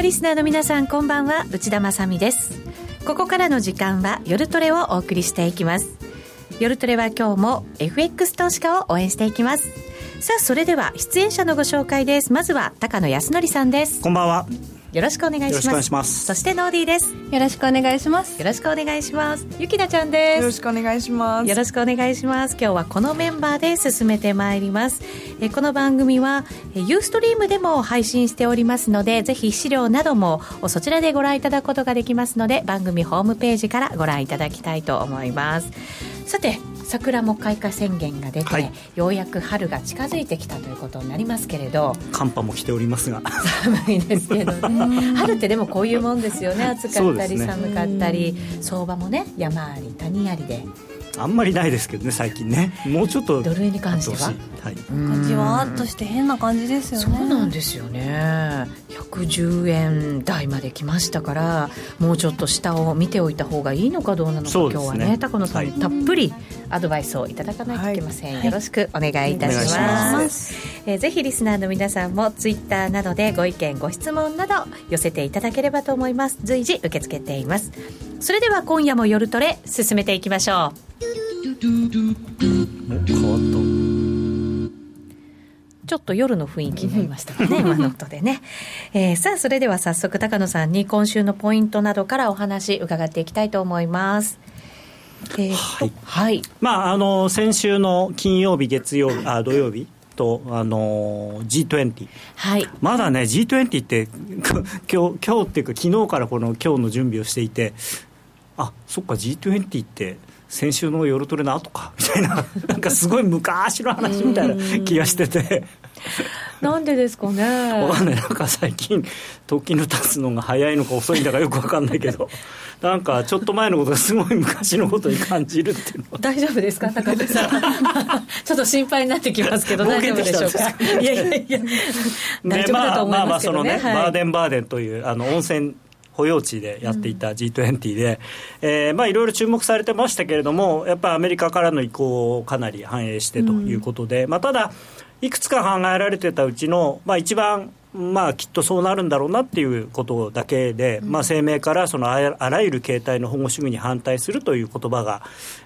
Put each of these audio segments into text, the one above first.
のリスナーの皆さんこんばんは。内田まさです。ここからの時間は夜トレをお送りしていきます。夜トレは今日も FX 投資家を応援していきます。さあそれでは出演者のご紹介です。まずは高野康則さんです。こんばんは。よろしくお願いします。ます。そしてノーディーです。よろしくお願いします。よろしくお願いします。ゆきなちゃんです。よろしくお願いします。よろしくお願いします。今日はこのメンバーで進めてまいります。えこの番組はユーストリームでも配信しておりますのでぜひ資料などもそちらでご覧いただくことができますので番組ホームページからご覧いただきたいと思います。さて桜も開花宣言が出て、はい、ようやく春が近づいてきたということになりますけれど。寒波も来ておりますが。寒いですけどね。春ってでもこういうもんですよね。暑かったり寒かったり、相場もね山あり谷ありであんまりないですけどね最近ね。もうちょっとドル円に関しては、はい、感じわっとして変な感じですよね。そうなんですよね110円台まで来ましたからもうちょっと下を見ておいた方がいいのかどうなのか、ね、今日はね。高野さんにたっぷりアドバイスをいただかないといけません、はい、よろしくお願いいたします。はい、えー、ぜひリスナーの皆さんもツイッターなどでご意見ご質問など寄せていただければと思います。随時受け付けています。それでは今夜も夜トレ進めていきましょうちょっと夜の雰囲気になりましたかね、今の音でね。えー、さあ、それでは早速、高野さんに今週のポイントなどからお話伺っていきたいと思います。えー、はい、はい、まあ、あの先週の金曜日、月曜日、あ土曜日と、あの G20、はい、まだね、G20 って、今日今日っていうか、昨日からこの今日の準備をしていて、あそっか、G20 って、先週の夜トレの後か みたいななんかすごい昔の話みたいな気がしてて。なんでですかね。分かんない。なんか最近時の経つのが早いのか遅いんだかよく分かんないけど。なんかちょっと前のことがすごい昔のことに感じるっていうのは。大丈夫ですか？高田さん。ちょっと心配になってきますけど大丈夫でしょうか？いやいやいや。大丈夫だと思いますけどね、まあ、まあまあそのね、はい、バーデンバーデンというあの温泉保養地でやっていた G20 で、うん、えー、まあ、いろいろ注目されてましたけれども、やっぱりアメリカからの意向をかなり反映してということで、うん、まあ、ただ、いくつか考えられてたうちの、まあ、一番まあ、きっとそうなるんだろうなっていうことだけで、まあ、声明からそのあらゆる形態の保護主義に反対するという言葉が、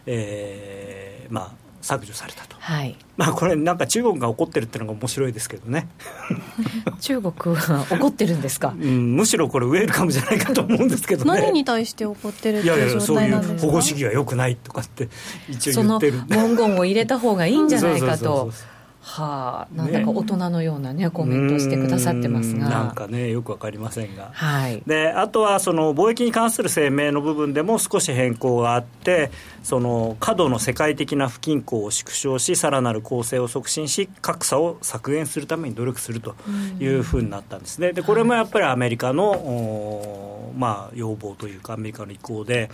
えーまあ、削除されたと、はい。まあ、これ、なんか中国が怒ってるっていうのが面白いですけどね。中国は怒ってるんですか、うん、むしろこれ、ウェルカムじゃないかと思うんですけどね。何に対して怒ってるっていう状態なんですか？いやいや、そういう保護主義はよくないとかって、一応言ってる。その文言を入れた方がいいんじゃないかと。はあ、なんだか大人のようなね、コメントをしてくださってますが。なんかね、よくわかりませんが。はい。で、あとは、その貿易に関する声明の部分でも少し変更があって、その過度の世界的な不均衡を縮小し、さらなる構成を促進し、格差を削減するために努力するというふうになったんですね。で、これもやっぱりアメリカの、まあ、要望というか、アメリカの意向で、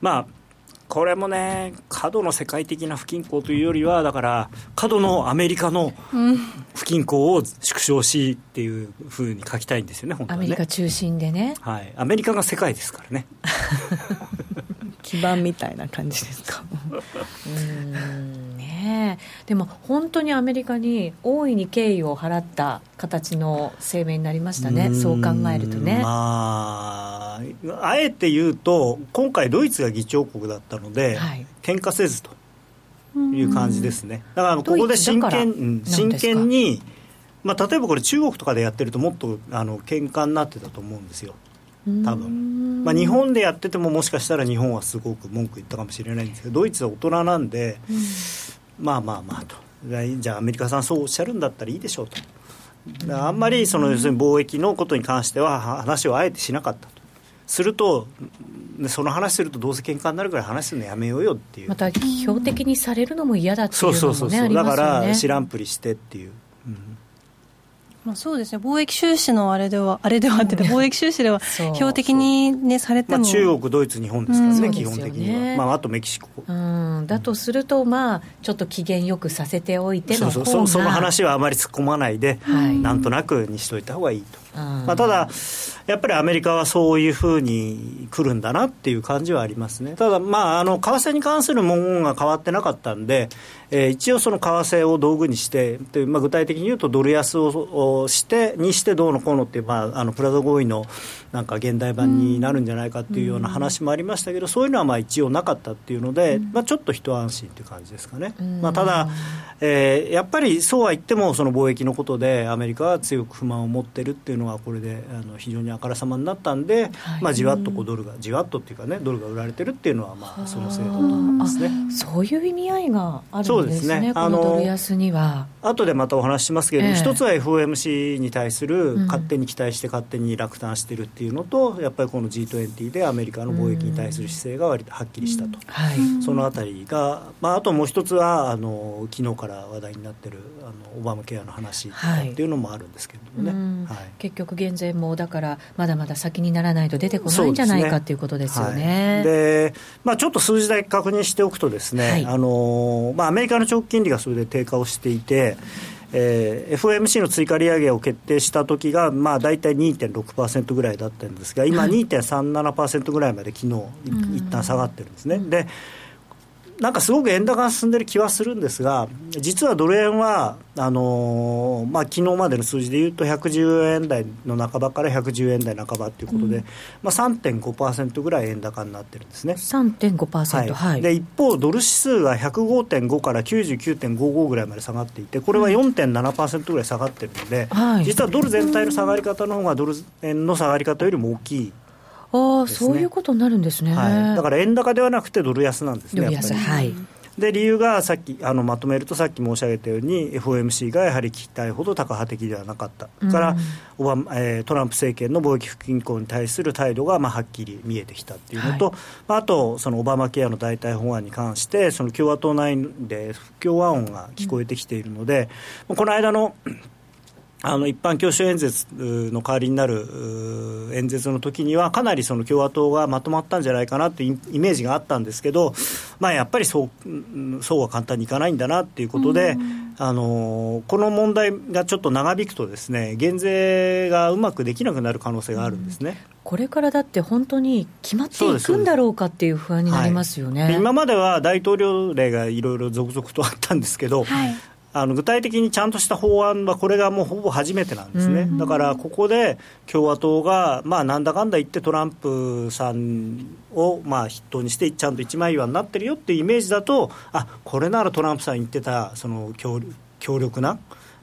まあ、これもね、過度の世界的な不均衡というよりは、だから、過度のアメリカの不均衡を縮小しっていうふうに書きたいんですよね、本当は、ね、アメリカ中心でね。はい、アメリカが世界ですからね。基盤みたいな感じですか。うんねでも本当にアメリカに大いに敬意を払った形の声明になりましたね、そう考えるとね。まあ、あえて言うと、今回、ドイツが議長国だったので、はい、喧嘩せずという感じですね。だからここで真剣真剣に、まあ、例えばこれ、中国とかでやってると、もっとあの喧嘩になってたと思うんですよ。多分。まあ日本でやっててももしかしたら日本はすごく文句言ったかもしれないんですけどドイツは大人なんで、うん、まあまあまあと。じゃあアメリカさんそうおっしゃるんだったらいいでしょうと。あんまりその要するに貿易のことに関しては話をあえてしなかった。とするとその話するとどうせ喧嘩になるから話するのやめようよっていう。また標的にされるのも嫌だっていうのも、ね、そうそうそうだから知らんぷりしてっていう。まあ、そうですね、貿易収支のあれでは、あれではって、貿易収支では、標的に、ね、されても、まあ、中国、ドイツ、日本ですからね、基本的には、まあ、あとメキシコ。うん、だとすると、まあ、ちょっと機嫌よくさせておいてのそうそう。その話はあまり突っ込まないで、はい、なんとなくにしといた方がいいと。まあ、ただ、やっぱりアメリカはそういうふうに来るんだなっていう感じはありますね、ただ、まあ、あの為替に関する文言が変わってなかったんで、えー、一応、その為替を道具にして、でまあ、具体的に言うと、ドル安をしてにしてどうのこうのっていう、まあ、あのプラザ合意のなんか現代版になるんじゃないかっていうような話もありましたけど、そういうのはまあ一応なかったっていうので、まあ、ちょっと一安心という感じですかね。まあ、ただ、えー、やっぱりそうは言ってもその貿易のことでアメリカは強く不満を持ってるっていうのはこれであの非常にあからさまになったんで、はい、まあ、じわっとこうドルがじわっとっていうかねドルが売られてるっていうのはまあそのせいだと思いますね。そういう意味合いがあるんですね、ね。あのドル安には。後でまたお話ししますけれども、えー、一つは FOMC に対する勝手に期待して勝手に落胆してるっていうのと、やっぱりこの G20 でアメリカの貿易に対する姿勢が割とはっきりしたと、はい、そのあたりが、まあ、あともう一つはあの昨日から話題になってるあのオバマケアの話っていうのもあるんですけれどもね、はい、結局減税もだからまだまだ先にならないと出てこないんじゃないかと、ね、いうことですよね。で、まあ、ちょっと数字だけ確認しておくとですね、あのまあ、アメリカの長期金利がそれで低下をしていて、えー、FOMC の追加利上げを決定した時がまあ大体2.6%ぐらいだったんですが今2.37%ぐらいまで昨日一旦下がってるんですね。でなんかすごく円高が進んでる気はするんですが、実はドル円は、あのー、まあ昨日までの数字でいうと、110円台の半ばから110円台半ばということで、うん、まあ、3.5%ぐらい円高になってるんですね。3.5%、はい、はい、で一方、ドル指数が105.5から99.55ぐらいまで下がっていて、これは4.7%ぐらい下がってるので、はい、実はドル全体の下がり方の方がドル円の下がり方よりも大きい。ああ、そういうことになるんですね、はい、だから円高ではなくてドル安なんですね、ドル安はい。で理由がさっきあのまとめるとさっき申し上げたように FOMC がやはり期待ほど高派的ではなかった、うん、からオバマ、えー、トランプ政権の貿易不均衡に対する態度がまあはっきり見えてきたっていうのと、はい、まあ、あとそのオバマケアの代替法案に関してその共和党内で不協和音が聞こえてきているので、うん、この間のあの一般教習演説の代わりになる演説の時には、かなりその共和党がまとまったんじゃないかなというイメージがあったんですけど、まあ、やっぱりそうそうは簡単にいかないんだなということで、あのこの問題がちょっと長引くと、ですね減税がうまくできなくなる可能性があるんですね。これからだって本当に決まっていくんだろうかっていう不安になりますよね、はい、今までは大統領令がいろいろ続々とあったんですけど、はいあの具体的にちゃんとした法案はこれがもうほぼ初めてなんですね、うん、だからここで共和党が、まあ、なんだかんだ言ってトランプさんをまあ筆頭にしてちゃんと一枚岩になってるよっていうイメージだとあこれならトランプさん言ってたその強強力な、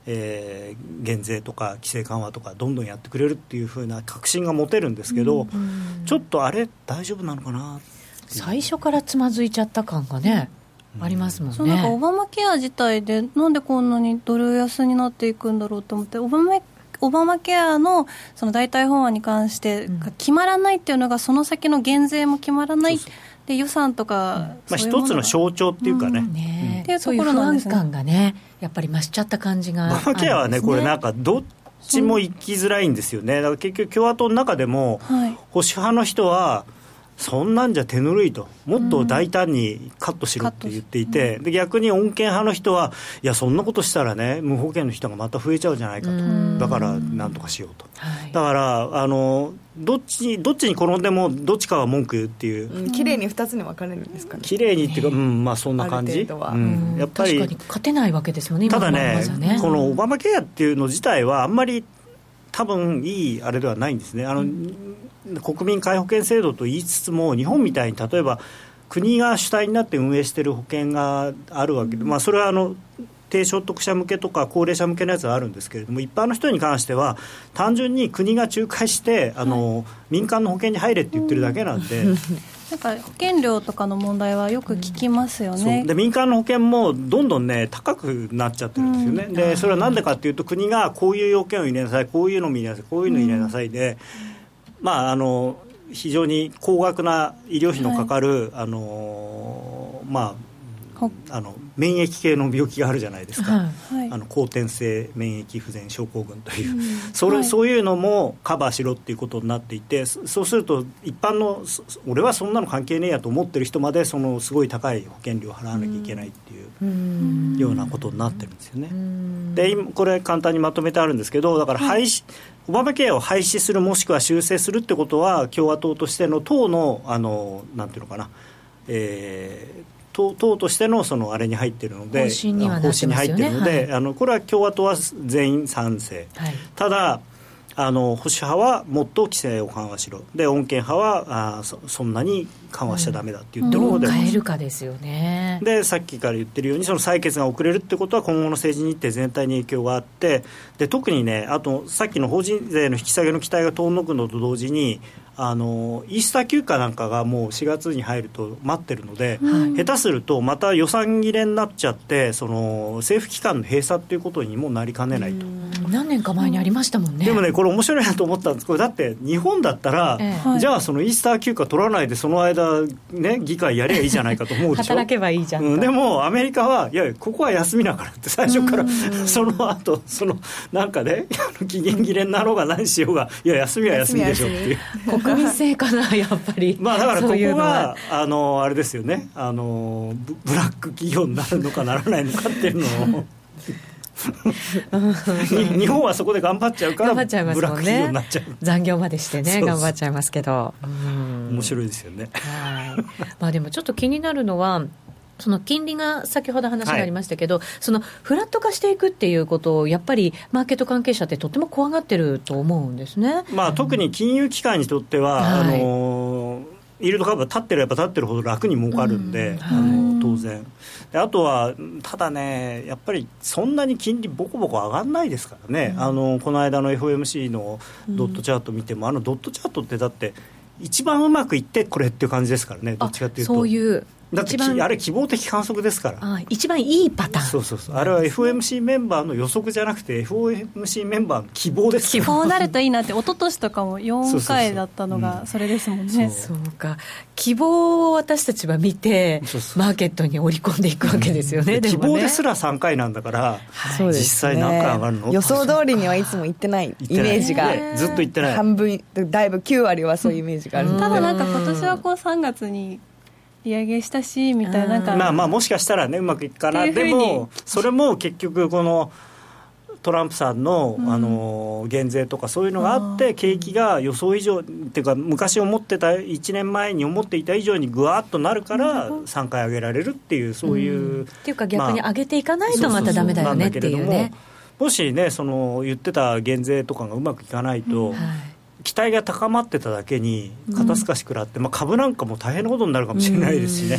えー、減税とか規制緩和とかどんどんやってくれるっていうふうな確信が持てるんですけど、うん、ちょっとあれ大丈夫なのかな最初からつまずいちゃった感がね、ありますもんね。そうなんかオバマケア自体でなんでこんなにドル安になっていくんだろうと思ってオバマオバマケアのその代替法案に関して決まらないっていうのが、その先の減税も決まらない。で予算とか、まあ、一つの象徴っていうかね。うん、ねっていうところなんですね。感がね、やっぱり増しちゃった感じが、ね、オバマケアはね、これなんかどっちも行きづらいんですよね。だから結局共和党の中でも、はい、保守派の人は。そんなんじゃ手ぬるいと、もっと大胆にカットしろって言っていて、うん、で逆に穏健派の人は、いや、そんなことしたらね、無保険の人がまた増えちゃうじゃないかと、だからなんとかしようと、はい、だからあのどっちどっちに転んでも、どっちかは文句言うっていう、綺麗に2つに分かれるんですかね。綺麗にっていうか、うん、まあそんな感じ、うん、やっぱり勝てないわけですもんね、ただね、ね。このオバマケアっていうの自体は、あんまり多分いいあれではないんですね。あの、うん国民皆保険制度と言いつつも、日本みたいに例えば、国が主体になって運営している保険があるわけで、まあ、それはあの低所得者向けとか高齢者向けのやつはあるんですけれども一般の人に関しては単純に国が仲介してあの、はい、民間の保険に入れって言ってるだけなんで。なんか保険料とかの問題はよく聞きますよね、で民間の保険もどんどんね高くなっちゃってるんですよね、うん、でそれはなんでかっていうと国がこういう要件を入れなさいこういうのも入れなさいこういうの入れなさいで、うんまあ、あの非常に高額な医療費のかかる、はい、あのまあ、あの免疫系の病気があるじゃないですか、はい、あの後天性免疫不全症候群という、うん、それ、はい、そういうのもカバーしろっていうことになっていてそうすると一般の俺はそんなの関係ねえやと思ってる人までそのすごい高い保険料を払わなきゃいけないっていう、うん、ようなことになってるんですよね。で今これ簡単にまとめてあるんですけどだから廃止、オバマケアを廃止するもしくは修正するってことは共和党としての党のあのなんていうのかな、えー、党党としてのそのあれに入ってるので方針に入ってるので、はい。あのこれは共和党は全員賛成、はい。ただあの保守派はもっと規制を緩和しろ。で穏健派はあそそんなに緩和しちゃだめだって言ってるどうので、変えるかですよね。でさっきから言ってるようにその採決が遅れるってことは今後の政治日程全体に影響があってで特にねあとさっきの法人税の引き下げの期待が遠のくのと同時にあのイースター休暇なんかがもう4月に入ると待ってるので、はい。下手するとまた予算切れになっちゃってその政府機関の閉鎖っていうことにもなりかねないと。何年か前にありましたもんね。でもね、これ面白いなと思ったんです。これだって日本だったら、ええ。じゃあそのイースター休暇取らないでその間、ね、議会やりゃいいじゃないかと思うでしょ。働けばいいじゃんとうん、でもアメリカはいやここは休みだからって最初から。その後そのなんかね期限切れになろうが何しようがいや休みは休みでしょっていう国民性かなやっぱり。まあだからここそういうのは。あのあれですよね。あのブブラック企業になるのかならないのかっていうのを。に日本はそこで頑張っちゃうから頑張っちゃいますもんね。残業までしてね頑張っちゃいますけど。うん。面白いですよね。はい。まあ、でもちょっと気になるのは、その金利が先ほど話がありましたけど、そのフラット化していくっていうことを、やっぱりマーケット関係者ってとっても怖がってると思うんですね。まあ、特に金融機関にとっては、はい。あのイールドカーブが立ってれば立ってるほど楽に儲かるんで、うん。あの当然。で、あとは、ただね、やっぱりそんなに金利、ボコボコ上がらないですからね、あのこの間の FOMC のドットチャート見ても、あのドットチャートって、だって、一番うまくいってこれっていう感じですからね、どっちかっていうと。そういうだってあれ、希望的観測ですから。あ一番いいパターン。そうそうそう。あれは FOMC メンバーの予測じゃなくて FOMC メンバーの希望です。からこうなるといいなって一昨年とかもそうそう4そう。回だったのうん。がそれですもんね。そう。か。希望を私たちは見てそうそうマーケットに織り込んでいくわけですよね、で希望ですら3回なんだから、はい。実際何回上がるの？予想通りにはいつも行ってない。イメージが。ねずっと言ってない。半分だいぶ9割はそういうイメージがあるので。ただなんか今年はこう3月に利上げしたしみたいななんかまあまあもしかしたらねうまくいくかな。でもそれも結局このトランプさんの,、あの減税とかそういうのがあって景気が予想以上っていうか昔思ってた1年前に思っていた以上にぐわっとなるから3回上げられるっていうそういう、っていうか逆にまあ上げていかないとまたダメだよねっていうね。ももしねその言ってた減税とかがうまくいかないと、はい期待が高まってただけに肩透かし食らって、まあ、株なんかも大変なことになるかもしれないですしね、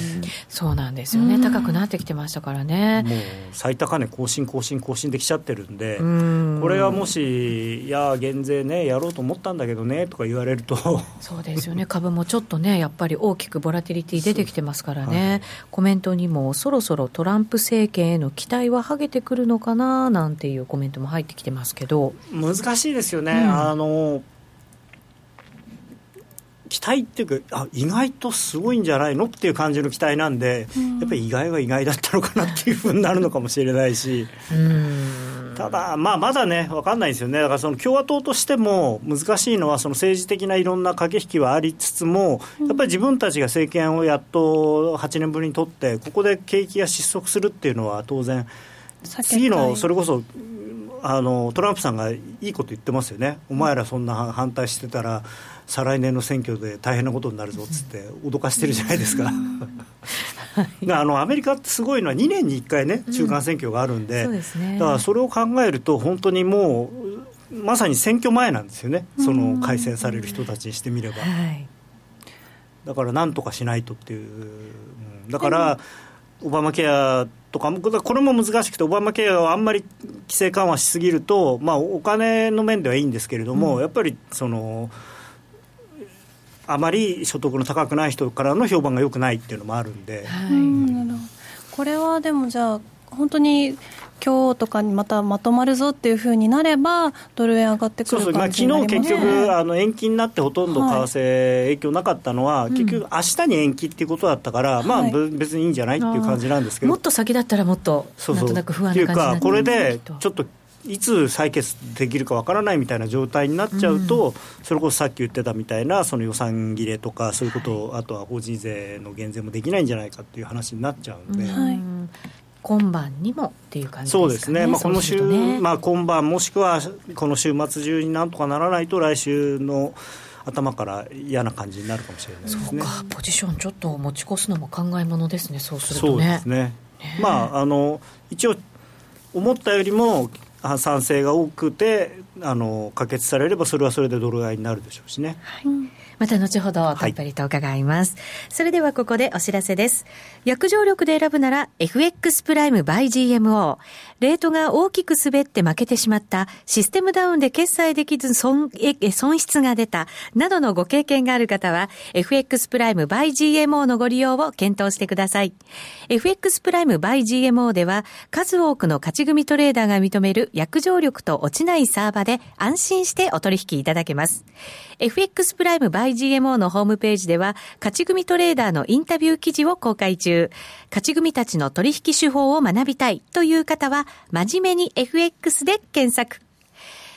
そうなんですよね、高くなってきてましたからね。もう最高値更新更新更新できちゃってるんで、うん。これがもしいや減税ねやろうと思ったんだけどねとか言われると。そうですよね。株もちょっとねやっぱり大きくボラティリティ出てきてますからね、はい。コメントにもそろそろトランプ政権への期待ははげてくるのかななんていうコメントも入ってきてますけど。難しいですよね、うん。あの期待っていうかあ意外とすごいんじゃないのっていう感じの期待なんで、やっぱり意外は意外だったのかなっていうふうになるのかもしれないし。うん。ただ、まあ、まだね、分かんないですよね、だからその共和党としても難しいのは、その政治的ないろんな駆け引きはありつつも、やっぱり自分たちが政権をやっと8年ぶりに取って、ここで景気が失速するっていうのは当然、次のそれこそあのトランプさんがいいこと言ってますよね、お前らそんな反対してたら、再来年の選挙で大変なことになるぞっつって、脅かしてるじゃないですか。あのアメリカってすごいのは2年に1回ね中間選挙があるんで、そうですね。だからそれを考えると本当にもうまさに選挙前なんですよね。その改選される人たちにしてみれば。はい。だからなんとかしないとっていう、うん。だからオバマケアとかもこれも難しくてオバマケアをあんまり規制緩和しすぎると、まあ、お金の面ではいいんですけれども、やっぱりそのあまり所得の高くない人からの評判が良くないっていうのもあるんで。はい。うんこれはでもじゃあ本当に今日とかにまたまとまるぞっていうふうになればドル円上がってくるそうそう、まあ、昨日結局、あの延期になってほとんど為はい替影響なかったのは、結局、明日に延期っていうことだったから、まあ、はいぶ別にいいんじゃないっていう感じなんですけど、もっと先だったらもっとそうそうなんとなく不安っていうか、な感じになってこれできっとちょっといつ採決できるかわからないみたいな状態になっちゃうと、それこそさっき言ってたみたいな、その予算切れとか、そういうことを、あとは法人税の減税もできないんじゃないかっていう話になっちゃうんで。はい。うん今晩にもっていう感じですかね。そうですね、まあ、このまあ、今晩、もしくはこの週末中になんとかならないと、来週の頭から嫌な感じになるかもしれないですね。そうか。ポジションちょっと持ち越すのも考えものですねそうするとね。そうですね。まああの一応思ったよりも賛成が多くてあの可決されればそれはそれでドル買いになるでしょうしね。はいまた後ほどたっぷりと伺います、はい、それではここでお知らせです。約定力で選ぶなら FX プライム by GMO レートが大きく滑って負けてしまったシステムダウンで決済できず損損失が出たなどのご経験がある方は FX プライム by GMO のご利用を検討してください。FX プライム by GMO では数多くの勝ち組トレーダーが認める約定力と落ちないサーバで安心してお取引いただけます。FX プライム by GMO のホームページでは、勝ち組トレーダーのインタビュー記事を公開中。勝ち組たちの取引手法を学びたいという方は、真面目に FX で検索。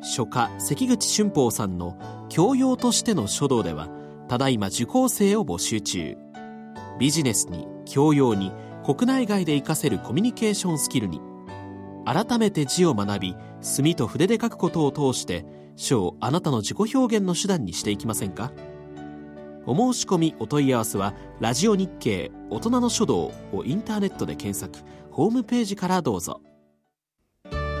書家関口俊宝さんの教養としての書道ではただいま受講生を募集中。ビジネスに教養に国内外で活かせるコミュニケーションスキルに改めて字を学び墨と筆で書くことを通して書をあなたの自己表現の手段にしていきませんか？お申し込みお問い合わせは「ラジオ日経大人の書道」をインターネットで検索ホームページからどうぞ。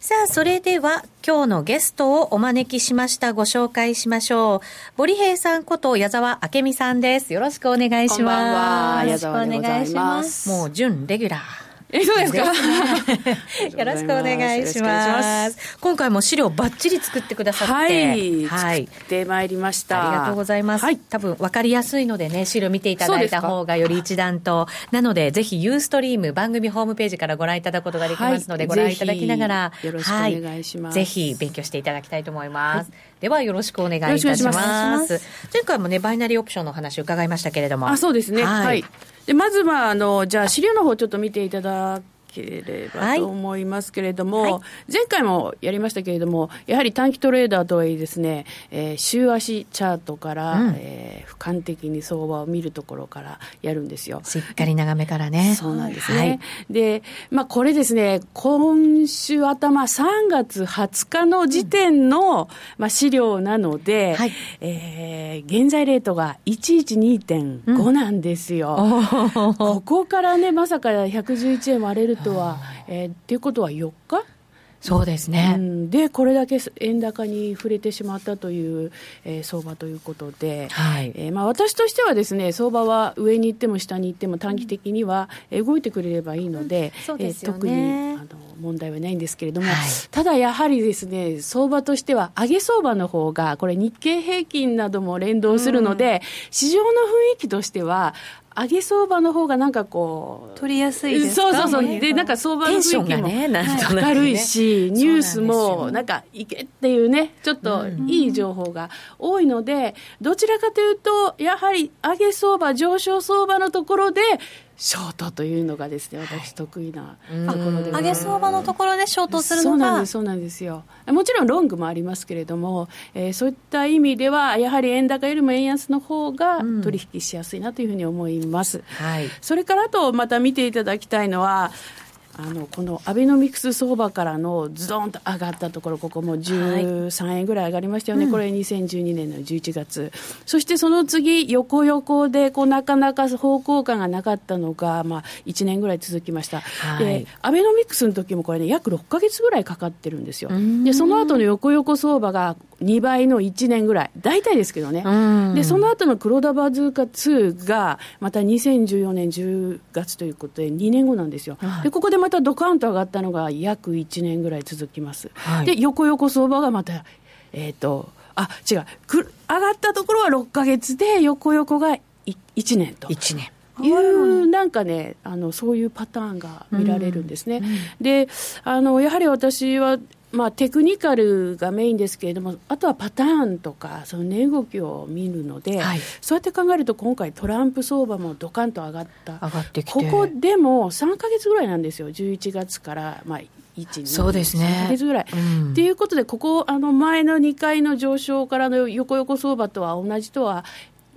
さあ、それでは今日のゲストをお招きしました。ご紹介しましょう。ボリヘイさんこと矢沢明美さんです。よろしくお願いします。よろしくお願いします。もう準レギュラー。え、そうですか？よろしくお願いします。今回も資料ばっちり作ってくださって。はい。はい。作ってまいりました。ありがとうございます。はい。多分分かりやすいのでね、資料見ていただいた方がより一段と。なので、ぜひユーストリーム番組ホームページからご覧いただくことができますので、ご覧いただきながら。よろしくお願いします。ぜひ勉強していただきたいと思います。ではよろしくお願いいたします。前回もねバイナリーオプションの話伺いましたけれども。あそうですね。はい、はい、でまずはあのじゃあ資料の方ちょっと見ていただければと思いますけれども、はいはい、前回もやりましたけれども、やはり短期トレーダーとはいえですね、えー、週足チャートから、うん、えー、俯瞰的に相場を見るところからやるんですよ。しっかり長めからね。そうなんですね。はい、で、まあこれですね、今週頭3月20日の時点の、うん、まあ資料なので、はい、えー、現在レートが112.5なんですよ。うん、ここからね、まさか111円割れるとは、えー、っていうことは4日？そうですね、うん、でこれだけ円高に触れてしまったという、えー、相場ということで、はい。えーまあ、私としてはですね相場は上に行っても下に行っても短期的には動いてくれればいいので,、うん。でね、えー、特にあの問題はないんですけれども、はい、ただやはりですね相場としては上げ相場の方がこれ日経平均なども連動するので、うん、市場の雰囲気としては上げ相場の方がなんかこう取りやすいですそうそうそうでなんか相場の雰囲気も、ね、明るいし、ニュースもなんかいけっていうねちょっといい情報が多いので、どちらかというとやはり上げ相場上昇相場のところでショートというのがですね私得意なところで、上げ相場のところでショートするのが。そうなんですそうなんですよ。もちろんロングもありますけれども、えー、そういった意味ではやはり円高よりも円安の方が取引しやすいなというふうに思います、うん、はい、それからあとまた見ていただきたいのはあのこのアベノミクス相場からのズドンと上がったところ、ここも13円ぐらい上がりましたよね、はい、これ、2012年の11月、そしてその次、横横でこうなかなか方向感がなかったのが、まあ、1年ぐらい続きました、はい、でアベノミクスの時もこれね、約6か月ぐらいかかってるんですよ、でその後の横横相場が2倍の1年ぐらい、大体ですけどね、でその後の黒田バズーカ2が、また2014年10月ということで、2年後なんですよ。でここでまたドカンと上がったのが約1年ぐらい続きます。はい、で、横横相場がまた、えっ、ー、と、あ、違う、く上がったところは6か月で、横横が1年と。1年。いうなんかねあのそういうパターンが見られるんですね。うんうん、であのやはり私はまあ、テクニカルがメインですけれども、あとはパターンとか、その値動きを見るので、はい、そうやって考えると、今回、トランプ相場もドカンと上がった、上がってきて。ここでも3か月ぐらいなんですよ、11月から、まあ、1、2、そうですね、3か月ぐらい。と、うん、いうことで、ここ、あの前の2回の上昇からの横横相場とは同じとは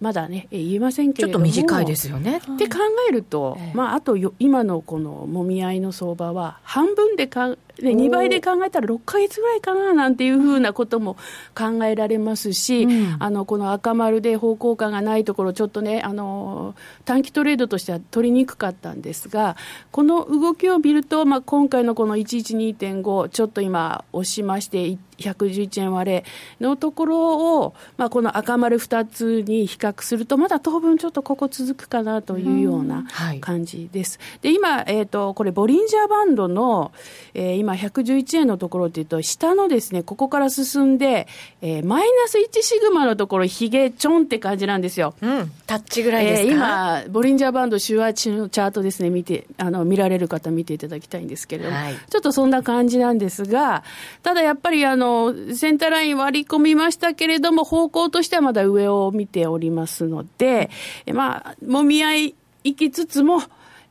まだね、言えませんけれども、ちょっと短いですよね。って考えると、ええ、まあ、あと今のこのもみ合いの相場は、半分でかで2倍で考えたら6か月ぐらいかななんていうふうなことも考えられますし、うん、あのこの赤丸で方向感がないところ、ちょっとねあの、短期トレードとしては取りにくかったんですが、この動きを見ると、まあ、今回のこの112.5、ちょっと今、押しまして、111円割れのところを、まあ、この赤丸2つに比較すると、まだ当分ちょっとここ続くかなというような感じです。はい、で今、えーと、これ、ボリンジャーバンドの、えー、今、111円のところっていうと、下のですね、ここから進んで、えー、マイナス1シグマのところ、ひげちょんって感じなんですよ。うん、タッチぐらいですか、えー、今、ボリンジャーバンド週足のチャートですね、見て、あの、見られる方見ていただきたいんですけれども、はい、ちょっとそんな感じなんですが、ただやっぱりあの、センターライン割り込みましたけれども、方向としてはまだ上を見ておりますので、まあ、もみ合い行きつつも、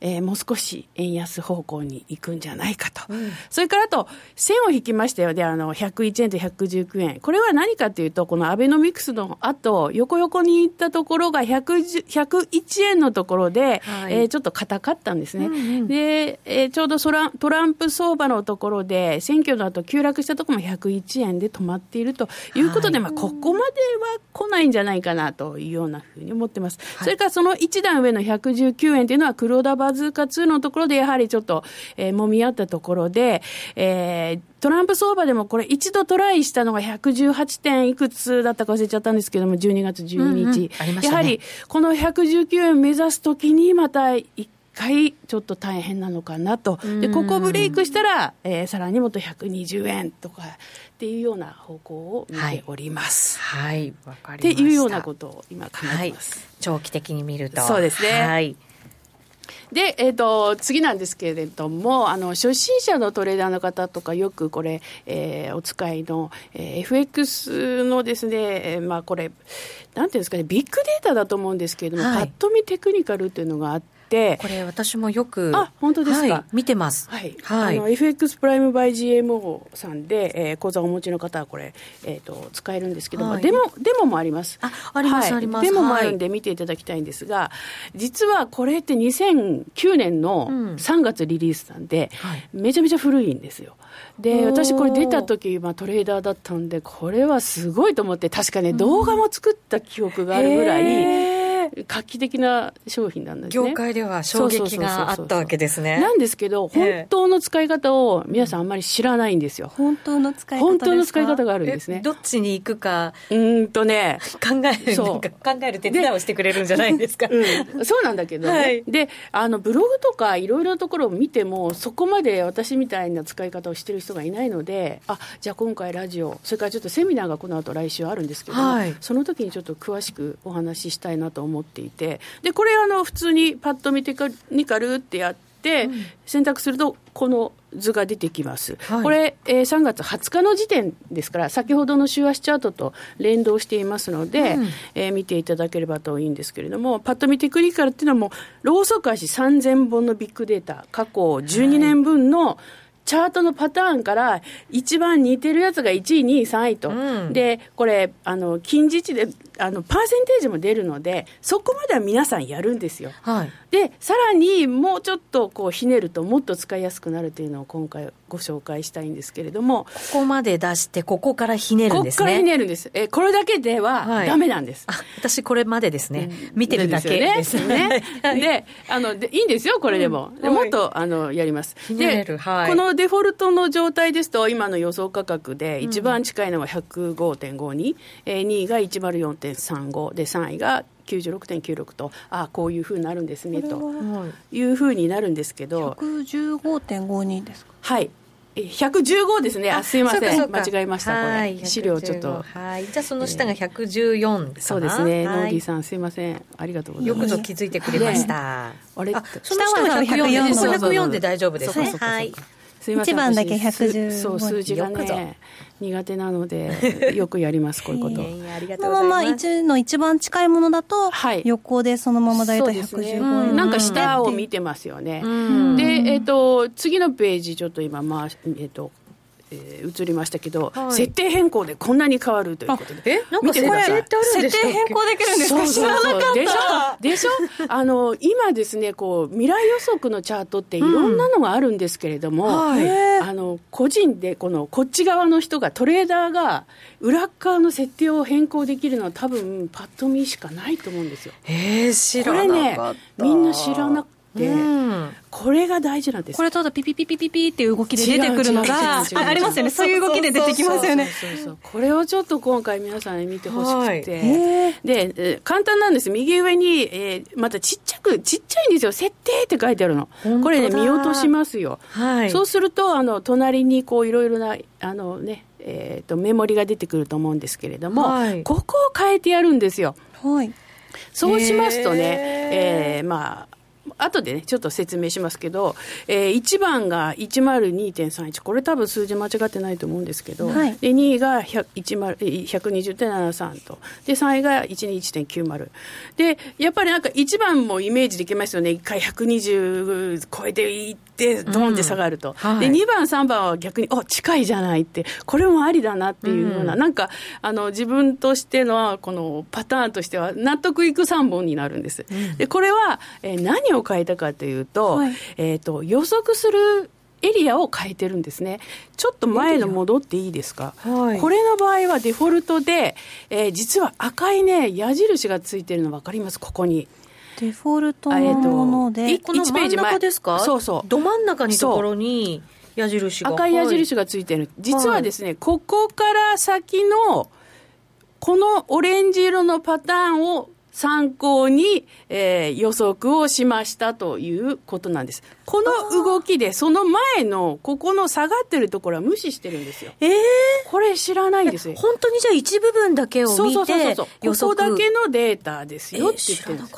えー、もう少し円安方向に行くんじゃないかと、うん、それからあと、線を引きましたよで、あの101円と119円、これは何かというと、このアベノミクスの後横横に行ったところが101円のところで、はい、えー、ちょっと硬かったんですね、うんうん、でえー、ちょうどトラトランプ相場のところで、選挙の後急落したところも101円で止まっているということで、はい、まあ、ここまでは来ないんじゃないかなというようなふうに思ってます。はい、それからその一段上の119円というのは黒田バズーカ2のところでやはりちょっと、えー、揉み合ったところで、えー、トランプ相場でもこれ一度トライしたのが118点いくつだったか忘れちゃったんですけども、12月12日。うんうんね、やはりこの119円目指すときにまた一回ちょっと大変なのかなと。で、ここブレイクしたら、えー、さらにもっと120円とかっていうような方向を見ております。はい、わ、はい、かりました。っていうようなことを今考えてます。はい、長期的に見ると。そうですね。はい。で、えーと、次なんですけれどもあの初心者のトレーダーの方とかよくこれ、えー、お使いの、えー、FX のですね、えー、まあこれなんていうんですかねビッグデータだと思うんですけれども、はい、パッと見テクニカルっていうのがあってて。これ私もよくあ本当ですか、はい、見てます。はい、はい、あの FX プライムバイ GMO さんで、えー、口座をお持ちの方はこれ、えーと、使えるんですけども、はい、デモデモもあります。ああります、あります。デモもあるんで見ていただきたいんですが、実はこれって2009年の3月リリースなんで、うん、めちゃめちゃ古いんですよ。で私これ出た時、まあ、トレーダーだったんでこれはすごいと思って確かね動画も作った記憶があるぐらい、画期的な商品なんですね。業界では衝撃があったわけですね。なんですけど、本当の使い方を皆さんあんまり知らないんですよ。本当の使い方本当の使い方があるんですね。どっちに行くか。うんとね。考える、考える手伝いをしてくれるんじゃないですか？うん、そうなんだけどね。はい、で、あの、ブログとかいろいろなところを見ても、そこまで私みたいな使い方をしてる人がいないので、あ、じゃあ今回ラジオ、それからちょっとセミナーがこの後来週あるんですけどはい、その時にちょっと詳しくお話ししたいなと思っていて、でこれあの普通にパッと見テクニカルってやって、選択するとこの図が出てきます、はい、これ、えー、3月20日の時点ですから先ほどの週足チャートと連動していますので、うん、えー、見ていただければといいんですけれどもパッと見テクニカルっていうのはもうローソク足3000本のビッグデータ過去12年分の、はいチャートのパターンから一番似てるやつが1位、2位、3位と、うん、でこれあの、近似値であのパーセンテージも出るのでそこまでは皆さんやるんですよ、はい、でさらにもうちょっとこうひねるともっと使いやすくなるというのを今回ご紹介したいんですけれどもここまで出してここからひねるんですね。ここからひねるんです。えこれだけではダメなんです、はい、私これまでですね、うん、見てるだけです。ね。で あのでいいんですよこれでも、うん、でもっとあのやります。で、はい、このデフォルトの状態ですと今の予想価格で一番近いのは105.52、うん、えー、2位が104.35で3位が96.96とああこういうふうになるんですねというふうになるんですけど。115.52ですか？はい。115ですね、あすいません、間違えました、これ、資料ちょっと、はい、じゃあその下が114そうですね、ノーディーさん、すいません、ありがとうございます。よくぞ気づいてくれました。あれ、その下は104で、104で大丈夫ですね。はい。すみません。1番だけ115。そう、数字がね、苦手なので、よくやります、こういうこと。ありがとうございます。まあ、1の一番近いものだと、はい、横でそのまま大体115円、ね、なんか下を見てますよね。で、えっ、ー、と、次のページ、ちょっと今、まあ、えっ、ー、と、えー、移りましたけど、はい、設定変更でこんなに変わるということで。えなんか設定設定変更できるんですか？知らなかった。でしょ？でしょ？あの、今ですね、こう、未来予測のチャートっていろんなのがあるんですけれども、うん。はい、あの、個人で、この、こっち側の人が、トレーダーが、裏側の設定を変更できるのは多分、パッと見しかないと思うんですよ。えー、知らなかった。これね、みんな知らなて、うん、これが大事なんです。これただピピピピピピっていう動きで出てくるのがありますよね。そういう動きで出てきますよね。これをちょっと今回皆さんに見てほしくて、はい、で、え簡単なんです。右上に、えー、またちっちゃくちっちゃいんですよ。設定って書いてあるの。これね見落としますよ、はい、そうするとあの隣にこういろいろなあのねえーと、メモリが出てくると思うんですけれども、はい、ここを変えてやるんですよ。はい、そうしますとね、えー、まあ後でね、ちょっと説明しますけど、えー、1番が102.31、これ多分数字間違ってないと思うんですけど、はい、で2位が120.73と、で3位が121.90。で、やっぱりなんか1番もイメージできますよね、1回120超えていって、ドンって下がると。うん。はい、で、2番、3番は逆に、あ近いじゃないって、これもありだなっていうような、うん、なんか、あの、自分としてのこのパターンとしては、納得いく3本になるんです。うん、で、これは、えー、何を変えたかというと、はい、えっ、ー、と、予測するエリアを変えてるんですね。ちょっと前の戻っていいですか、はい、これの場合はデフォルトで、えー、実は赤いね、矢印がついてるの分かります？ここに。デフォルトのもので、えー、この真ん中ですか？そうそう。ど真ん中にところに矢印が。赤い矢印がついてる。実はですね、はい、ここから先の、このオレンジ色のパターンを参考に、えー、予測をしましたということなんです。この動きで、その前の、ここの下がってるところは無視してるんですよ。ええー、これ知らないんです。よ。本当にじゃあ一部分だけを見てそうそうそうそう。ここだけのデータですよって言ってるんです。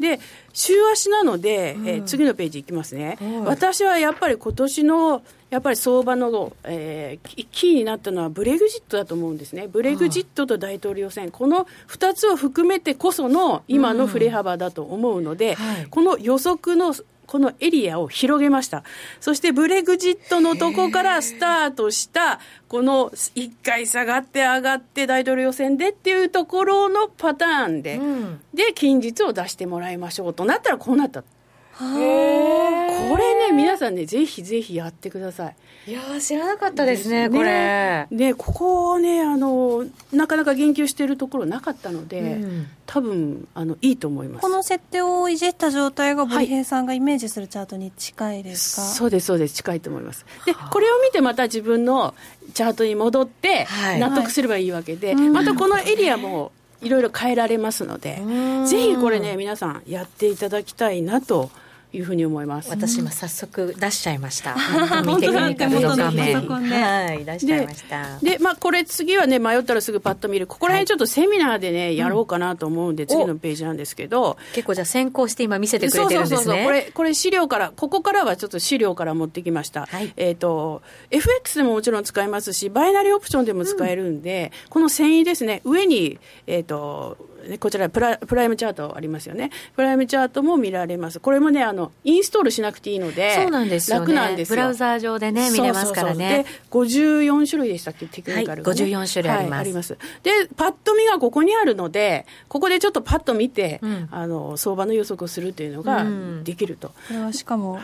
えー、で、週足なので、うん、えー、次のページいきますね、はい、私はやっぱり今年のやっぱり相場の、えー、キーになったのはブレグジットだと思うんですね、ブレグジットと大統領選、この2つを含めてこその今の振れ幅だと思うので、うんはい、この予測のこのエリアを広げました。そしてブレグジットのとこからスタートした、この1回下がって上がって大統領選でっていうところのパターンで、うん、で、近日を出してもらいましょうとなったらこうなった。これね、皆さんね、ぜひぜひやってください。いや知らなかったですね、これ。ね、ここね、あの、なかなか言及しているところなかったので、うん、多分あのいいと思います。この設定をいじった状態が、堀平さんがイメージするチャートに近いですか、はい、そうです、そうです、近いと思います。で、これを見て、また自分のチャートに戻って、納得すればいいわけで、はい、またこのエリアも、いろいろ変えられますので、ぜひこれね、皆さんやっていただきたいなと。いうふうに思います。私今早速出しちゃいました。見てくれた画面。はい出しちゃいました。でまあこれ次はね迷ったらすぐパッと見る。ここら辺ちょっとセミナーでね、やろうかなと思うんで、次のページなんですけど。結構じゃあ先行して今見せてくれてるんですね。そうそうそうこれこれ資料からここからはちょっと資料から持ってきました、はい、えっ、と FX でももちろん使えますしバイナリーオプションでも使えるんで、この繊維ですね。上にえっ、とこちらプラプライムチャートありますよね。プライムチャートも見られます。これもねあのインストールしなくていいのでそうなんですよ、ね、楽なんですブラウザー上でね見れますからね。そうそうそうで54種類でしたっけ？テクニカルが、ね、はい、54種類あります。はい、あります。でパッと見がここにあるのでここでちょっとパッと見て、うん、あの相場の予測をするというのができると、これはしかも